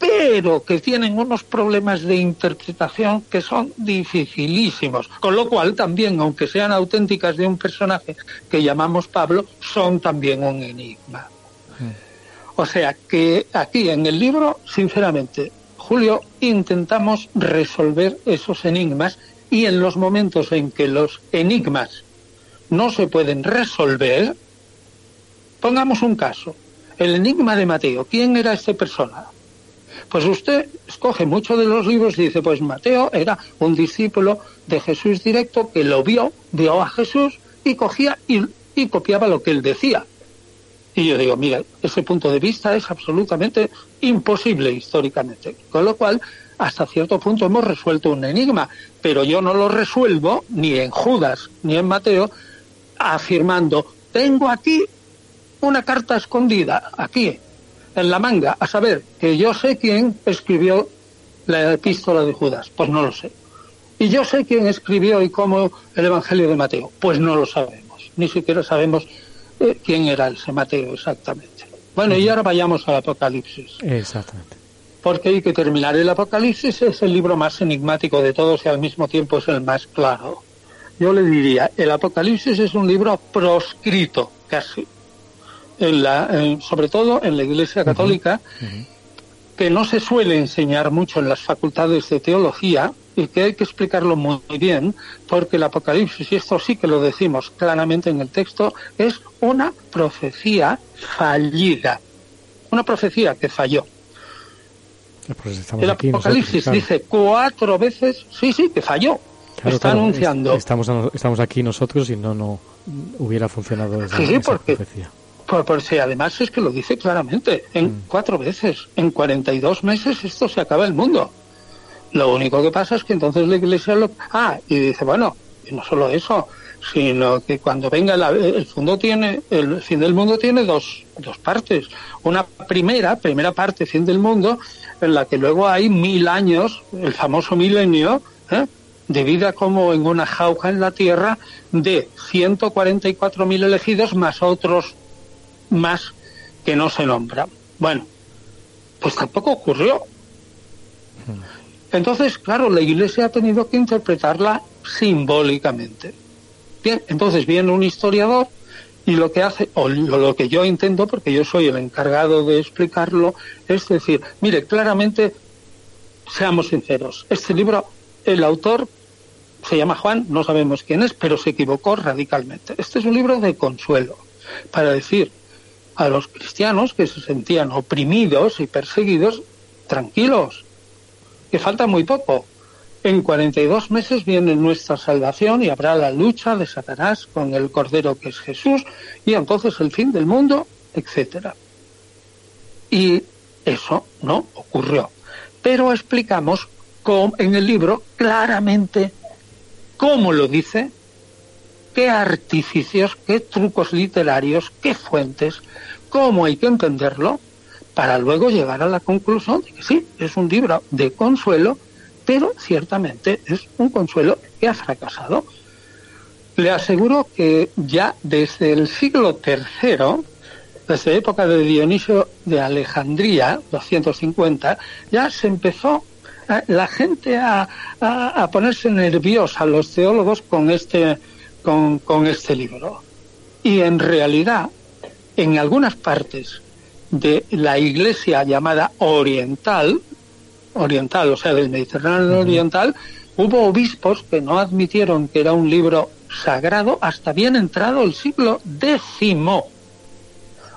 pero que tienen unos problemas de interpretación que son dificilísimos. Con lo cual también, aunque sean auténticas de un personaje que llamamos Pablo, son también un enigma. O sea que aquí en el libro, sinceramente, Julio, intentamos resolver esos enigmas y en los momentos en que los enigmas no se pueden resolver, pongamos un caso. El enigma de Mateo. ¿Quién era este personaje? Pues usted escoge muchos de los libros y dice, pues Mateo era un discípulo de Jesús directo que lo vio, vio a Jesús y cogía y, copiaba lo que él decía. Y yo digo, mira, ese punto de vista es absolutamente imposible históricamente. Con lo cual, hasta cierto punto hemos resuelto un enigma, pero yo no lo resuelvo ni en Judas ni en Mateo afirmando, tengo aquí una carta escondida, aquí, en la manga, a saber que yo sé quién escribió la epístola de Judas, pues no lo sé. Y yo sé quién escribió y cómo el Evangelio de Mateo, pues no lo sabemos. Ni siquiera sabemos eh, quién era ese Mateo exactamente. Bueno, y ahora vayamos al Apocalipsis. Exactamente. Porque hay que terminar. El Apocalipsis es el libro más enigmático de todos y al mismo tiempo es el más claro. Yo le diría, el Apocalipsis es un libro proscrito, casi sobre todo en la Iglesia Católica, que no se suele enseñar mucho en las facultades de teología y que hay que explicarlo muy bien, porque el Apocalipsis, y esto sí que lo decimos claramente en el texto, es una profecía fallida, una profecía que falló. Pues el Apocalipsis dice cuatro veces, sí, sí, que falló. está anunciando. Estamos, estamos aquí nosotros y no, no hubiera funcionado esa, sí, porque, profecía. Por, por, sí, además es que lo dice claramente, en mm. cuatro veces, en 42 meses esto se acaba el mundo. Lo único que pasa es que entonces la iglesia lo... Ah, y dice, bueno, y no solo eso, sino que cuando venga el fondo tiene el fin del mundo tiene dos, dos partes una primera primera parte fin del mundo en la que luego hay mil años el famoso milenio ¿eh? de vida como en una jauja en la tierra de 144.000 elegidos más otros más que no se nombran bueno pues tampoco ocurrió. Entonces claro la iglesia ha tenido que interpretarla simbólicamente. Bien, entonces viene un historiador y lo que hace, o lo que yo intento, porque yo soy el encargado de explicarlo, es decir, mire, claramente, seamos sinceros, este libro, el autor se llama Juan, no sabemos quién es, pero se equivocó radicalmente. Este es un libro de consuelo, para decir a los cristianos que se sentían oprimidos y perseguidos, tranquilos, que falta muy poco, en 42 meses viene nuestra salvación y habrá la lucha de Satanás con el Cordero que es Jesús y entonces el fin del mundo, etcétera. Y eso no ocurrió. Pero explicamos en el libro claramente cómo lo dice, qué artificios, qué trucos literarios, qué fuentes, cómo hay que entenderlo, para luego llegar a la conclusión de que sí, es un libro de consuelo pero ciertamente es un consuelo que ha fracasado. Le aseguro que ya desde el siglo III, desde época de Dionisio de Alejandría, 250, ya se empezó la gente a, ponerse nerviosa, los teólogos, con este, con, con este libro. Y en realidad, en algunas partes de la iglesia llamada oriental, oriental, o sea, del Mediterráneo oriental, hubo obispos que no admitieron que era un libro sagrado hasta bien entrado el siglo décimo.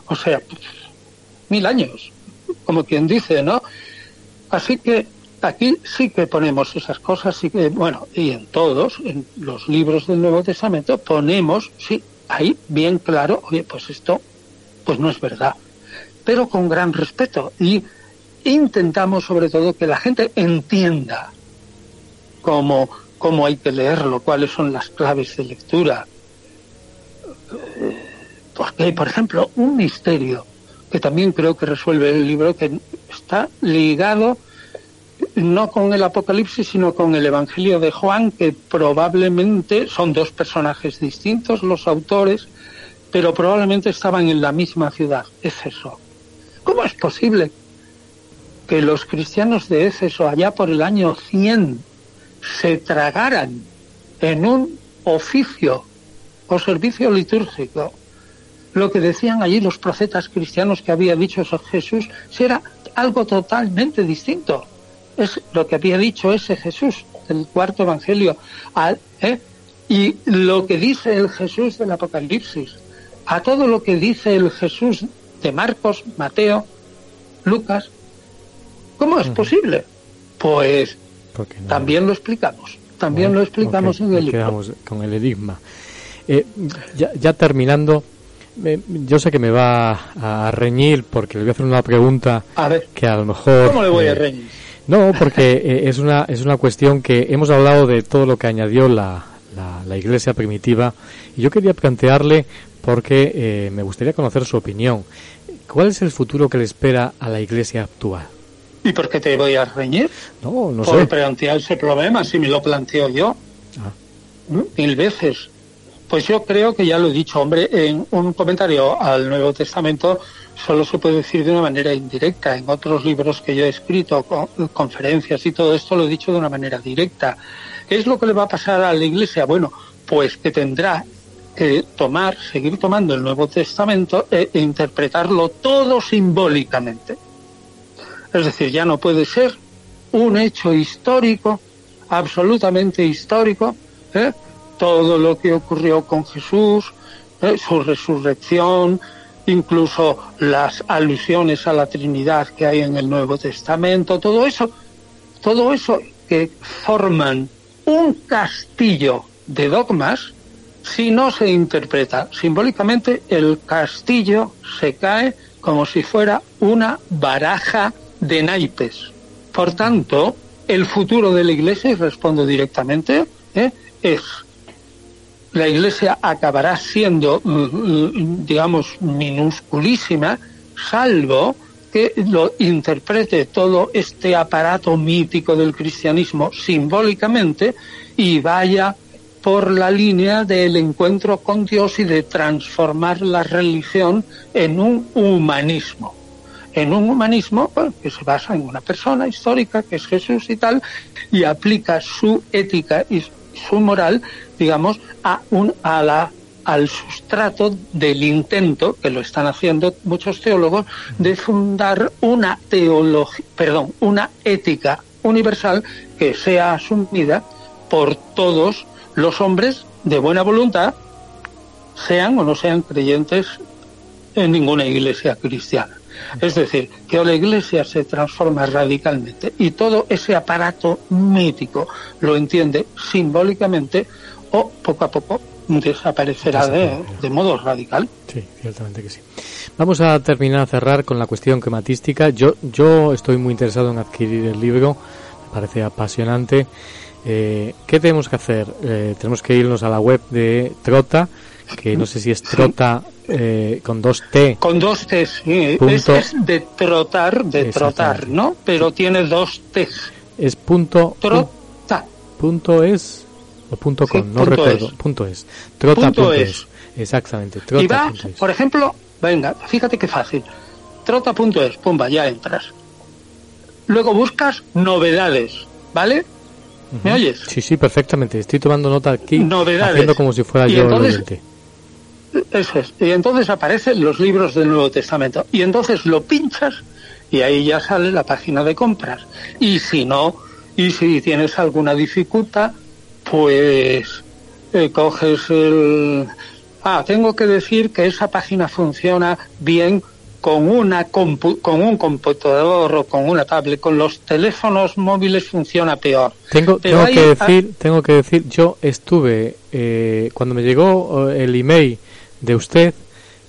O sea, mil años, como quien dice, ¿no? Así que aquí sí que ponemos esas cosas, sí que, bueno, y en todos, en los libros del Nuevo Testamento, ponemos, sí, ahí bien claro, oye, pues esto, pues no es verdad, pero con gran respeto. Y intentamos sobre todo que la gente entienda cómo, cómo hay que leerlo, cuáles son las claves de lectura. Porque hay, por ejemplo, un misterio que también creo que resuelve el libro, que está ligado no con el Apocalipsis, sino con el Evangelio de Juan, que probablemente son dos personajes distintos los autores, pero probablemente estaban en la misma ciudad, es eso. ¿Cómo es posible que los cristianos de Éfeso allá por el año 100 se tragaran en un oficio o servicio litúrgico lo que decían allí los profetas cristianos que había dicho Jesús, era algo totalmente distinto. Es lo que había dicho ese Jesús del cuarto evangelio. ¿eh? Y lo que dice el Jesús del Apocalipsis, a todo lo que dice el Jesús de Marcos, Mateo, Lucas, ¿Cómo es posible? Pues también lo explicamos. También lo explicamos en el libro. con el enigma. Eh, ya, terminando, yo sé que me va a reñir porque le voy a hacer una pregunta que a lo mejor... ¿Cómo le voy a eh, reñir? No, porque eh, es, una, es una cuestión que hemos hablado de todo lo que añadió la, la, iglesia primitiva y yo quería plantearle porque me gustaría conocer su opinión. ¿Cuál es el futuro que le espera a la iglesia actual? ¿Y por qué te voy a reñir? No, no por sé. plantear ese problema, si me lo planteo yo. Ah. ¿Mm? Mil veces. Pues yo creo que ya lo he dicho, hombre, en un comentario al Nuevo Testamento solo se puede decir de una manera indirecta. En otros libros que yo he escrito, conferencias y todo esto, lo he dicho de una manera directa. ¿Qué es lo que le va a pasar a la Iglesia? Bueno, pues que tendrá que tomar, seguir tomando el Nuevo Testamento e interpretarlo todo simbólicamente. Es decir, ya no puede ser un hecho histórico, absolutamente histórico, ¿eh? Todo lo que ocurrió con Jesús, ¿eh? su resurrección, incluso las alusiones a la Trinidad que hay en el Nuevo Testamento, todo eso, todo eso que forman un castillo de dogmas si no se interpreta simbólicamente el castillo se cae como si fuera una baraja de naipes. Por tanto, el futuro de la Iglesia, y respondo directamente, ¿eh? es la Iglesia acabará siendo, mm, mm, digamos, minusculísima, salvo que lo interprete todo este aparato mítico del cristianismo simbólicamente y vaya por la línea del encuentro con Dios y de transformar la religión en un humanismo. En un humanismo que se basa en una persona histórica, que es Jesús y tal, y aplica su ética y su moral, digamos, a, un, a la al sustrato del intento, que lo están haciendo muchos teólogos, de fundar una teología, perdón, una ética universal que sea asumida por todos los hombres de buena voluntad, sean o no sean creyentes en ninguna iglesia cristiana. Es decir, que la iglesia se transforma radicalmente y todo ese aparato mítico lo entiende simbólicamente o poco a poco desaparecerá de, de, modo radical. Sí, ciertamente que sí. Vamos a terminar a cerrar con la cuestión climatística. Yo, yo estoy muy interesado en adquirir el libro, me parece apasionante eh, ¿Qué tenemos que hacer? Eh, tenemos que irnos a la web de Trota, que no sé si es Trota eh, con dos T. Con dos T, sí. Es, de trotar, de trotar, ¿no? Pero tiene dos T. Es punto. Trota. Punto es o punto com, no recuerdo. Punto es. Trota. Punto, es. Exactamente. Trota. Y va, por ejemplo, venga, fíjate qué fácil. Trota.es, pumba, ya entras. Luego buscas novedades, ¿vale? ¿Me oyes? Sí, sí, perfectamente. Estoy tomando nota aquí, Novedades. haciendo como si fuera yo entonces, Eso es. Y entonces aparecen los libros del Nuevo Testamento. Y entonces lo pinchas y ahí ya sale la página de compras. Y si no, y si tienes alguna dificultad, pues eh, coges el... Ah, tengo que decir que esa página funciona bien con una con un computador o con una tablet, con los teléfonos móviles funciona peor. Tengo, tengo que decir, tengo que decir, yo estuve eh, cuando me llegó eh, el email de usted,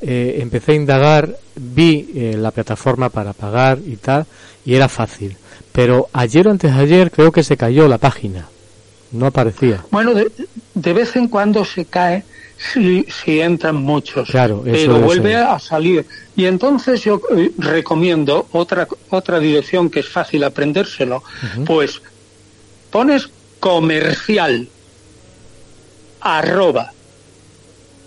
eh, empecé a indagar, vi la plataforma para pagar y tal, y era fácil. Pero ayer o antes de ayer creo que se cayó la página, no aparecía. Bueno, de, de vez en cuando se cae si, si entran muchos, claro, pero vuelve a salir. Y entonces yo eh, recomiendo otra, otra dirección que es fácil aprendérselo, pues pones comercial arroba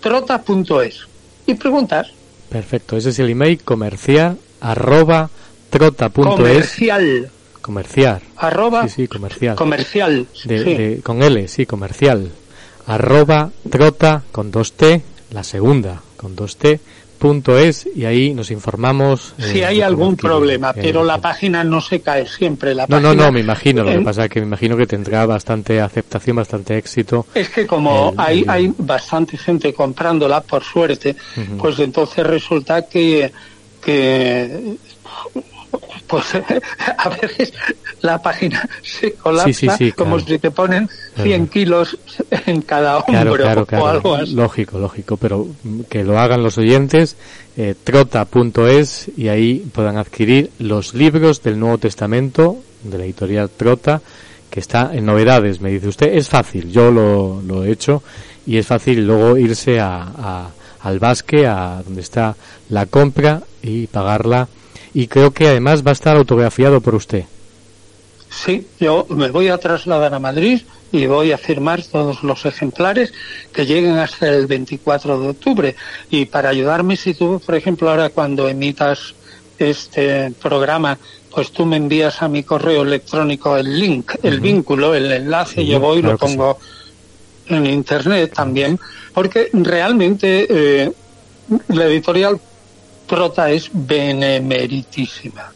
trota.es y preguntas. Perfecto, ese es el email comercial arroba trota.es. Comercial. Comercial. Arroba. Sí, sí, comercial. Comercial. con L, sí, comercial arroba trota con dos T, la segunda con dos T, punto es y ahí nos informamos. Eh, si hay algún problema, pero la página no se cae siempre. La no, no, no, me imagino. Lo que pasa es que me imagino que tendrá bastante aceptación, bastante éxito. Es que como hay, hay bastante gente comprándola, por suerte, pues entonces resulta que, que pues (laughs) a veces la página se colapsa como si te ponen 100 kilos en cada hombro o algo así. Lógico, lógico, pero que lo hagan los oyentes, eh, trota.es y ahí puedan adquirir los libros del Nuevo Testamento de la editorial Trota, que está en novedades, me dice usted. Es fácil, yo lo, lo he hecho y es fácil luego irse a, al basque, a donde está la compra y pagarla y creo que además va a estar autografiado por usted. Sí, yo me voy a trasladar a Madrid y voy a firmar todos los ejemplares que lleguen hasta el 24 de octubre. Y para ayudarme, si tú, por ejemplo, ahora cuando emitas este programa, pues tú me envías a mi correo electrónico el link, el vínculo, el enlace, yo voy y lo pongo en internet también, porque realmente eh, la editorial Prota es benemeritísima,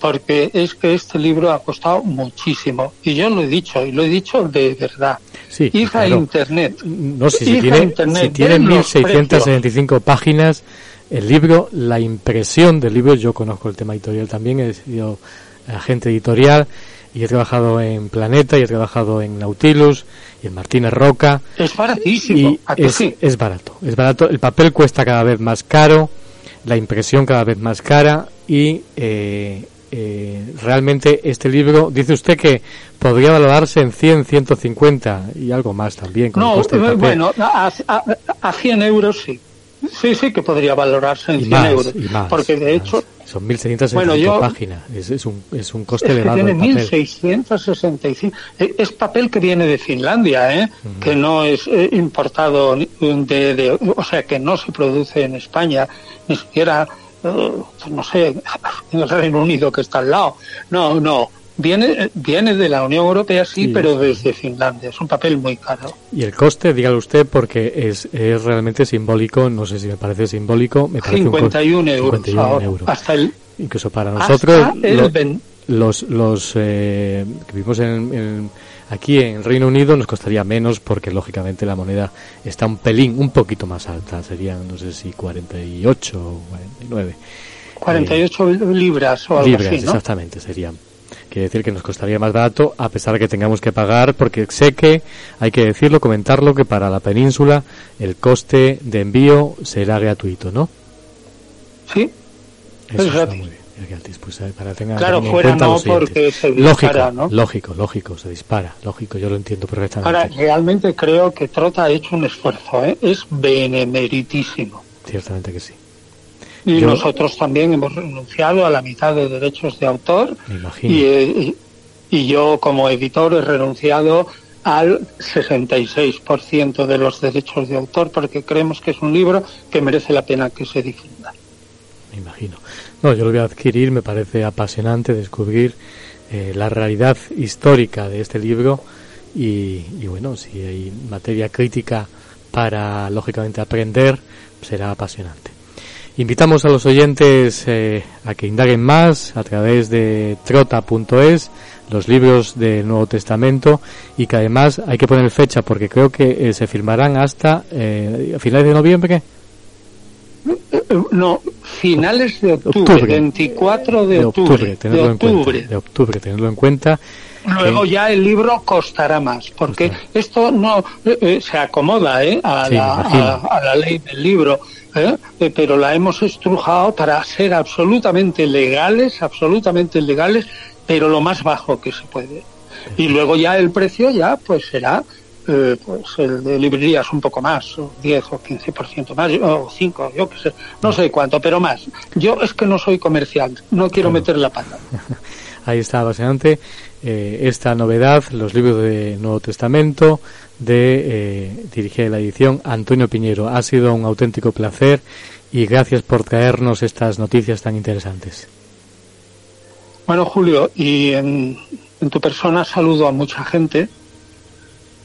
porque es que este libro ha costado muchísimo, y yo lo he dicho, y lo he dicho de verdad. Sí, Hija Internet. No, si, si tiene, si tiene 1675 páginas, el libro, la impresión del libro, yo conozco el tema editorial también, he sido agente editorial, y he trabajado en Planeta y he trabajado en Nautilus y en Martínez Roca. Es baratísimo. Y es, es barato, es barato. El papel cuesta cada vez más caro, la impresión cada vez más cara y eh, eh, realmente este libro, dice usted que podría valorarse en 100, 150 y algo más también. Con no, el papel. bueno, a, a, a 100 euros sí. Sí, sí, que podría valorarse en Y 100 más, euros. más, porque de hecho, Son 1665 Bueno, yo- páginas. Es, es un, es un coste es que elevado tiene el papel. 1665. Eh, Es papel que viene de Finlandia, ¿eh? que no es eh, importado de, de- o sea, que no se produce en España, ni siquiera, eh, pues no sé, (laughs) en el Reino Unido que está al lado. No, no. Viene, viene de la Unión Europea, sí, Sí. pero desde Finlandia. Es un papel muy caro. Y el coste, dígalo usted, porque es, es realmente simbólico, no sé si me parece simbólico, me parece un co- 51 euros 51 ahora, euros. hasta el Incluso para nosotros, los, los eh, que vivimos en, en- aquí en Reino Unido nos costaría menos porque lógicamente la moneda está un pelín, un poquito más alta, serían no sé si 48 o 49 48 libras o algo libras, así, ¿no? exactamente, serían. Quiere decir que nos costaría más barato a pesar de que tengamos que pagar, porque sé que, hay que decirlo, comentarlo, que para la península el coste de envío será gratuito, ¿no? Sí, Eso es gratis. muy bien, es gratis, pues, eh, para Claro, en fuera no, porque se lógico, lógico, lógico, se dispara, lógico, yo lo entiendo perfectamente. Ahora, realmente creo que Trota ha hecho un esfuerzo, ¿eh? es benemeritísimo. Ciertamente que sí. Y Yo- nosotros también hemos renunciado a la mitad de derechos de autor Me imagino. y, eh, y- y yo como editor he renunciado al 66% de los derechos de autor porque creemos que es un libro que merece la pena que se difunda. Me imagino. No, yo lo voy a adquirir, me parece apasionante descubrir eh, la realidad histórica de este libro y, y bueno, si hay materia crítica para, lógicamente, aprender, será apasionante. Invitamos a los oyentes eh, a que indaguen más a través de trota.es, los libros del Nuevo Testamento y que además hay que poner fecha porque creo que eh, se firmarán hasta eh, finales de noviembre. Eh, No, finales de octubre, Octubre. 24 de, de octubre, octubre, tenerlo de en cuenta, octubre. de octubre, tenerlo en cuenta. Luego que- ya el libro costará más, porque esto no eh, eh, se acomoda ¿eh? a, Sí, la, a la ley del libro, ¿eh? Eh, pero la hemos estrujado para ser absolutamente legales, absolutamente legales, pero lo más bajo que se puede. Y luego ya el precio ya pues será eh, pues el de librerías un poco más, o 10 o 15% más, o 5, yo qué sé, no sé cuánto, pero más. Yo es que no soy comercial, no quiero meter la pata. (laughs) Ahí está apasionante eh, esta novedad, los libros de Nuevo Testamento, de eh, dirigir la edición Antonio Piñero. Ha sido un auténtico placer y gracias por traernos estas noticias tan interesantes. Bueno, Julio, y en, en tu persona saludo a mucha gente.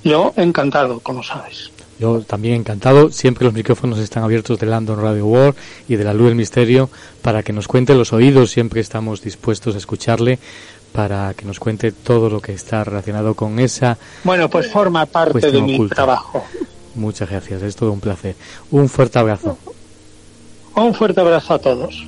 Yo encantado, como sabes. Yo también encantado, siempre los micrófonos están abiertos de London Radio World y de la Luz del Misterio para que nos cuente los oídos, siempre estamos dispuestos a escucharle para que nos cuente todo lo que está relacionado con esa Bueno, pues forma parte de mi oculta. trabajo. Muchas gracias, es todo un placer. Un fuerte abrazo. Un fuerte abrazo a todos.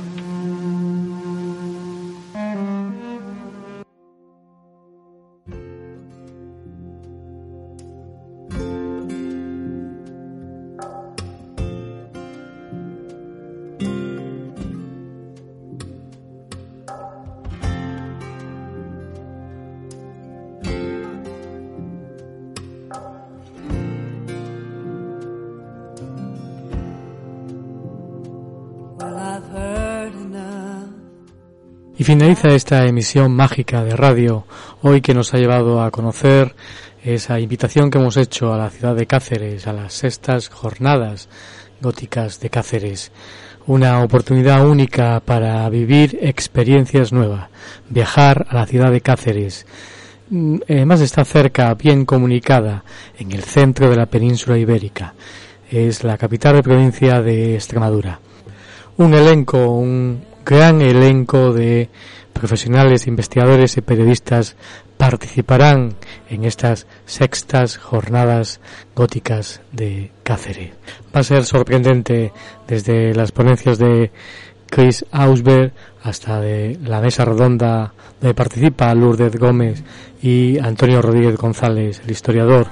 Y finaliza esta emisión mágica de radio, hoy que nos ha llevado a conocer esa invitación que hemos hecho a la ciudad de Cáceres, a las sextas jornadas góticas de Cáceres. Una oportunidad única para vivir experiencias nuevas, viajar a la ciudad de Cáceres. Mm, además está cerca, bien comunicada, en el centro de la península ibérica. Es la capital de provincia de Extremadura. Un elenco, un gran elenco de profesionales, investigadores y periodistas participarán en estas sextas jornadas góticas de Cáceres. Va a ser sorprendente desde las ponencias de Chris Ausberg hasta de la mesa redonda donde participa Lourdes Gómez y Antonio Rodríguez González, el historiador.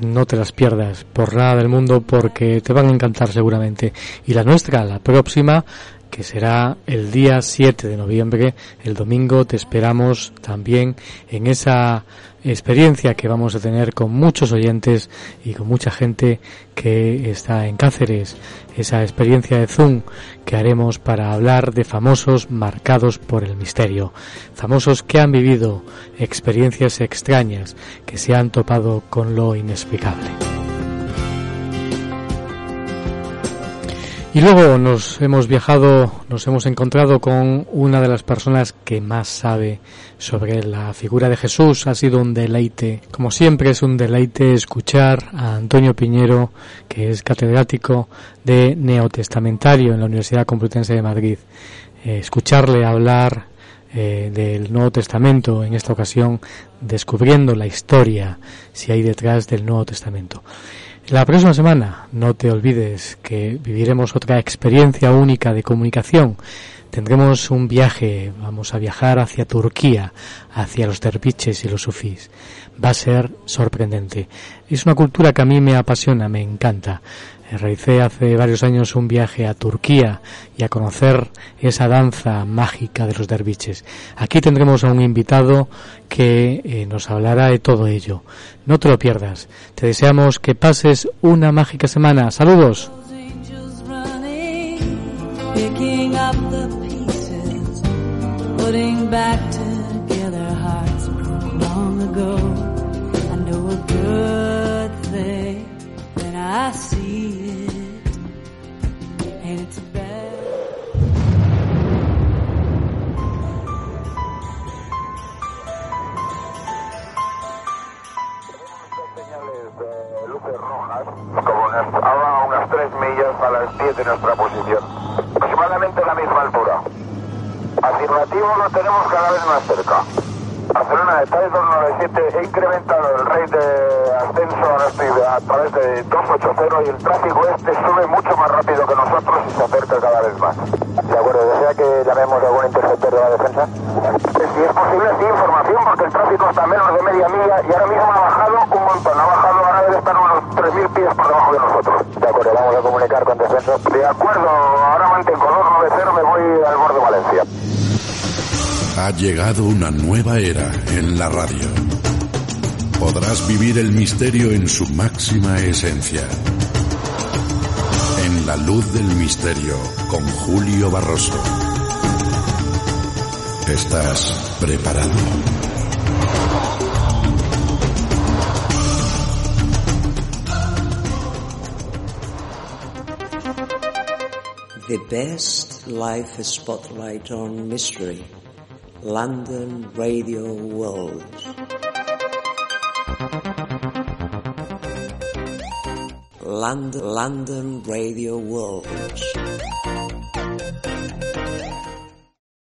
No te las pierdas por nada del mundo porque te van a encantar seguramente. Y la nuestra, la próxima, que será el día 7 de noviembre, el domingo, te esperamos también en esa experiencia que vamos a tener con muchos oyentes y con mucha gente que está en Cáceres, esa experiencia de Zoom que haremos para hablar de famosos marcados por el misterio, famosos que han vivido experiencias extrañas, que se han topado con lo inexplicable. Y luego nos hemos viajado, nos hemos encontrado con una de las personas que más sabe sobre la figura de Jesús. Ha sido un deleite, como siempre es un deleite escuchar a Antonio Piñero, que es catedrático de Neotestamentario en la Universidad Complutense de Madrid. Eh, escucharle hablar eh, del Nuevo Testamento, en esta ocasión descubriendo la historia si hay detrás del Nuevo Testamento. La próxima semana no te olvides que viviremos otra experiencia única de comunicación. Tendremos un viaje, vamos a viajar hacia Turquía, hacia los derviches y los sufís. Va a ser sorprendente. Es una cultura que a mí me apasiona, me encanta. Realicé hace varios años un viaje a Turquía y a conocer esa danza mágica de los derviches. Aquí tendremos a un invitado que eh, nos hablará de todo ello. No te lo pierdas. Te deseamos que pases una mágica semana. Saludos. A unas 3 millas a las 10 de nuestra posición, aproximadamente la misma altura. Afirmativo lo tenemos cada vez más cerca. Barcelona de 297, he incrementado el rate de ascenso a, a través de 280 y el tráfico este sube mucho más rápido que nosotros y se acerca cada vez más. De acuerdo, ¿desea que llamemos a algún interceptor de la defensa? Si es posible, sí, información, porque el tráfico está a menos de media milla y ahora mismo ha bajado un montón, ha bajado, 3.000 pies por debajo de. De acuerdo, vamos a comunicar con defensa. De acuerdo, ahora mantengo 290, me voy al borde Valencia. Ha llegado una nueva era en la radio. Podrás vivir el misterio en su máxima esencia. En la luz del misterio con Julio Barroso. ¿Estás preparado? The best live spotlight on mystery. London Radio World. London, London Radio World.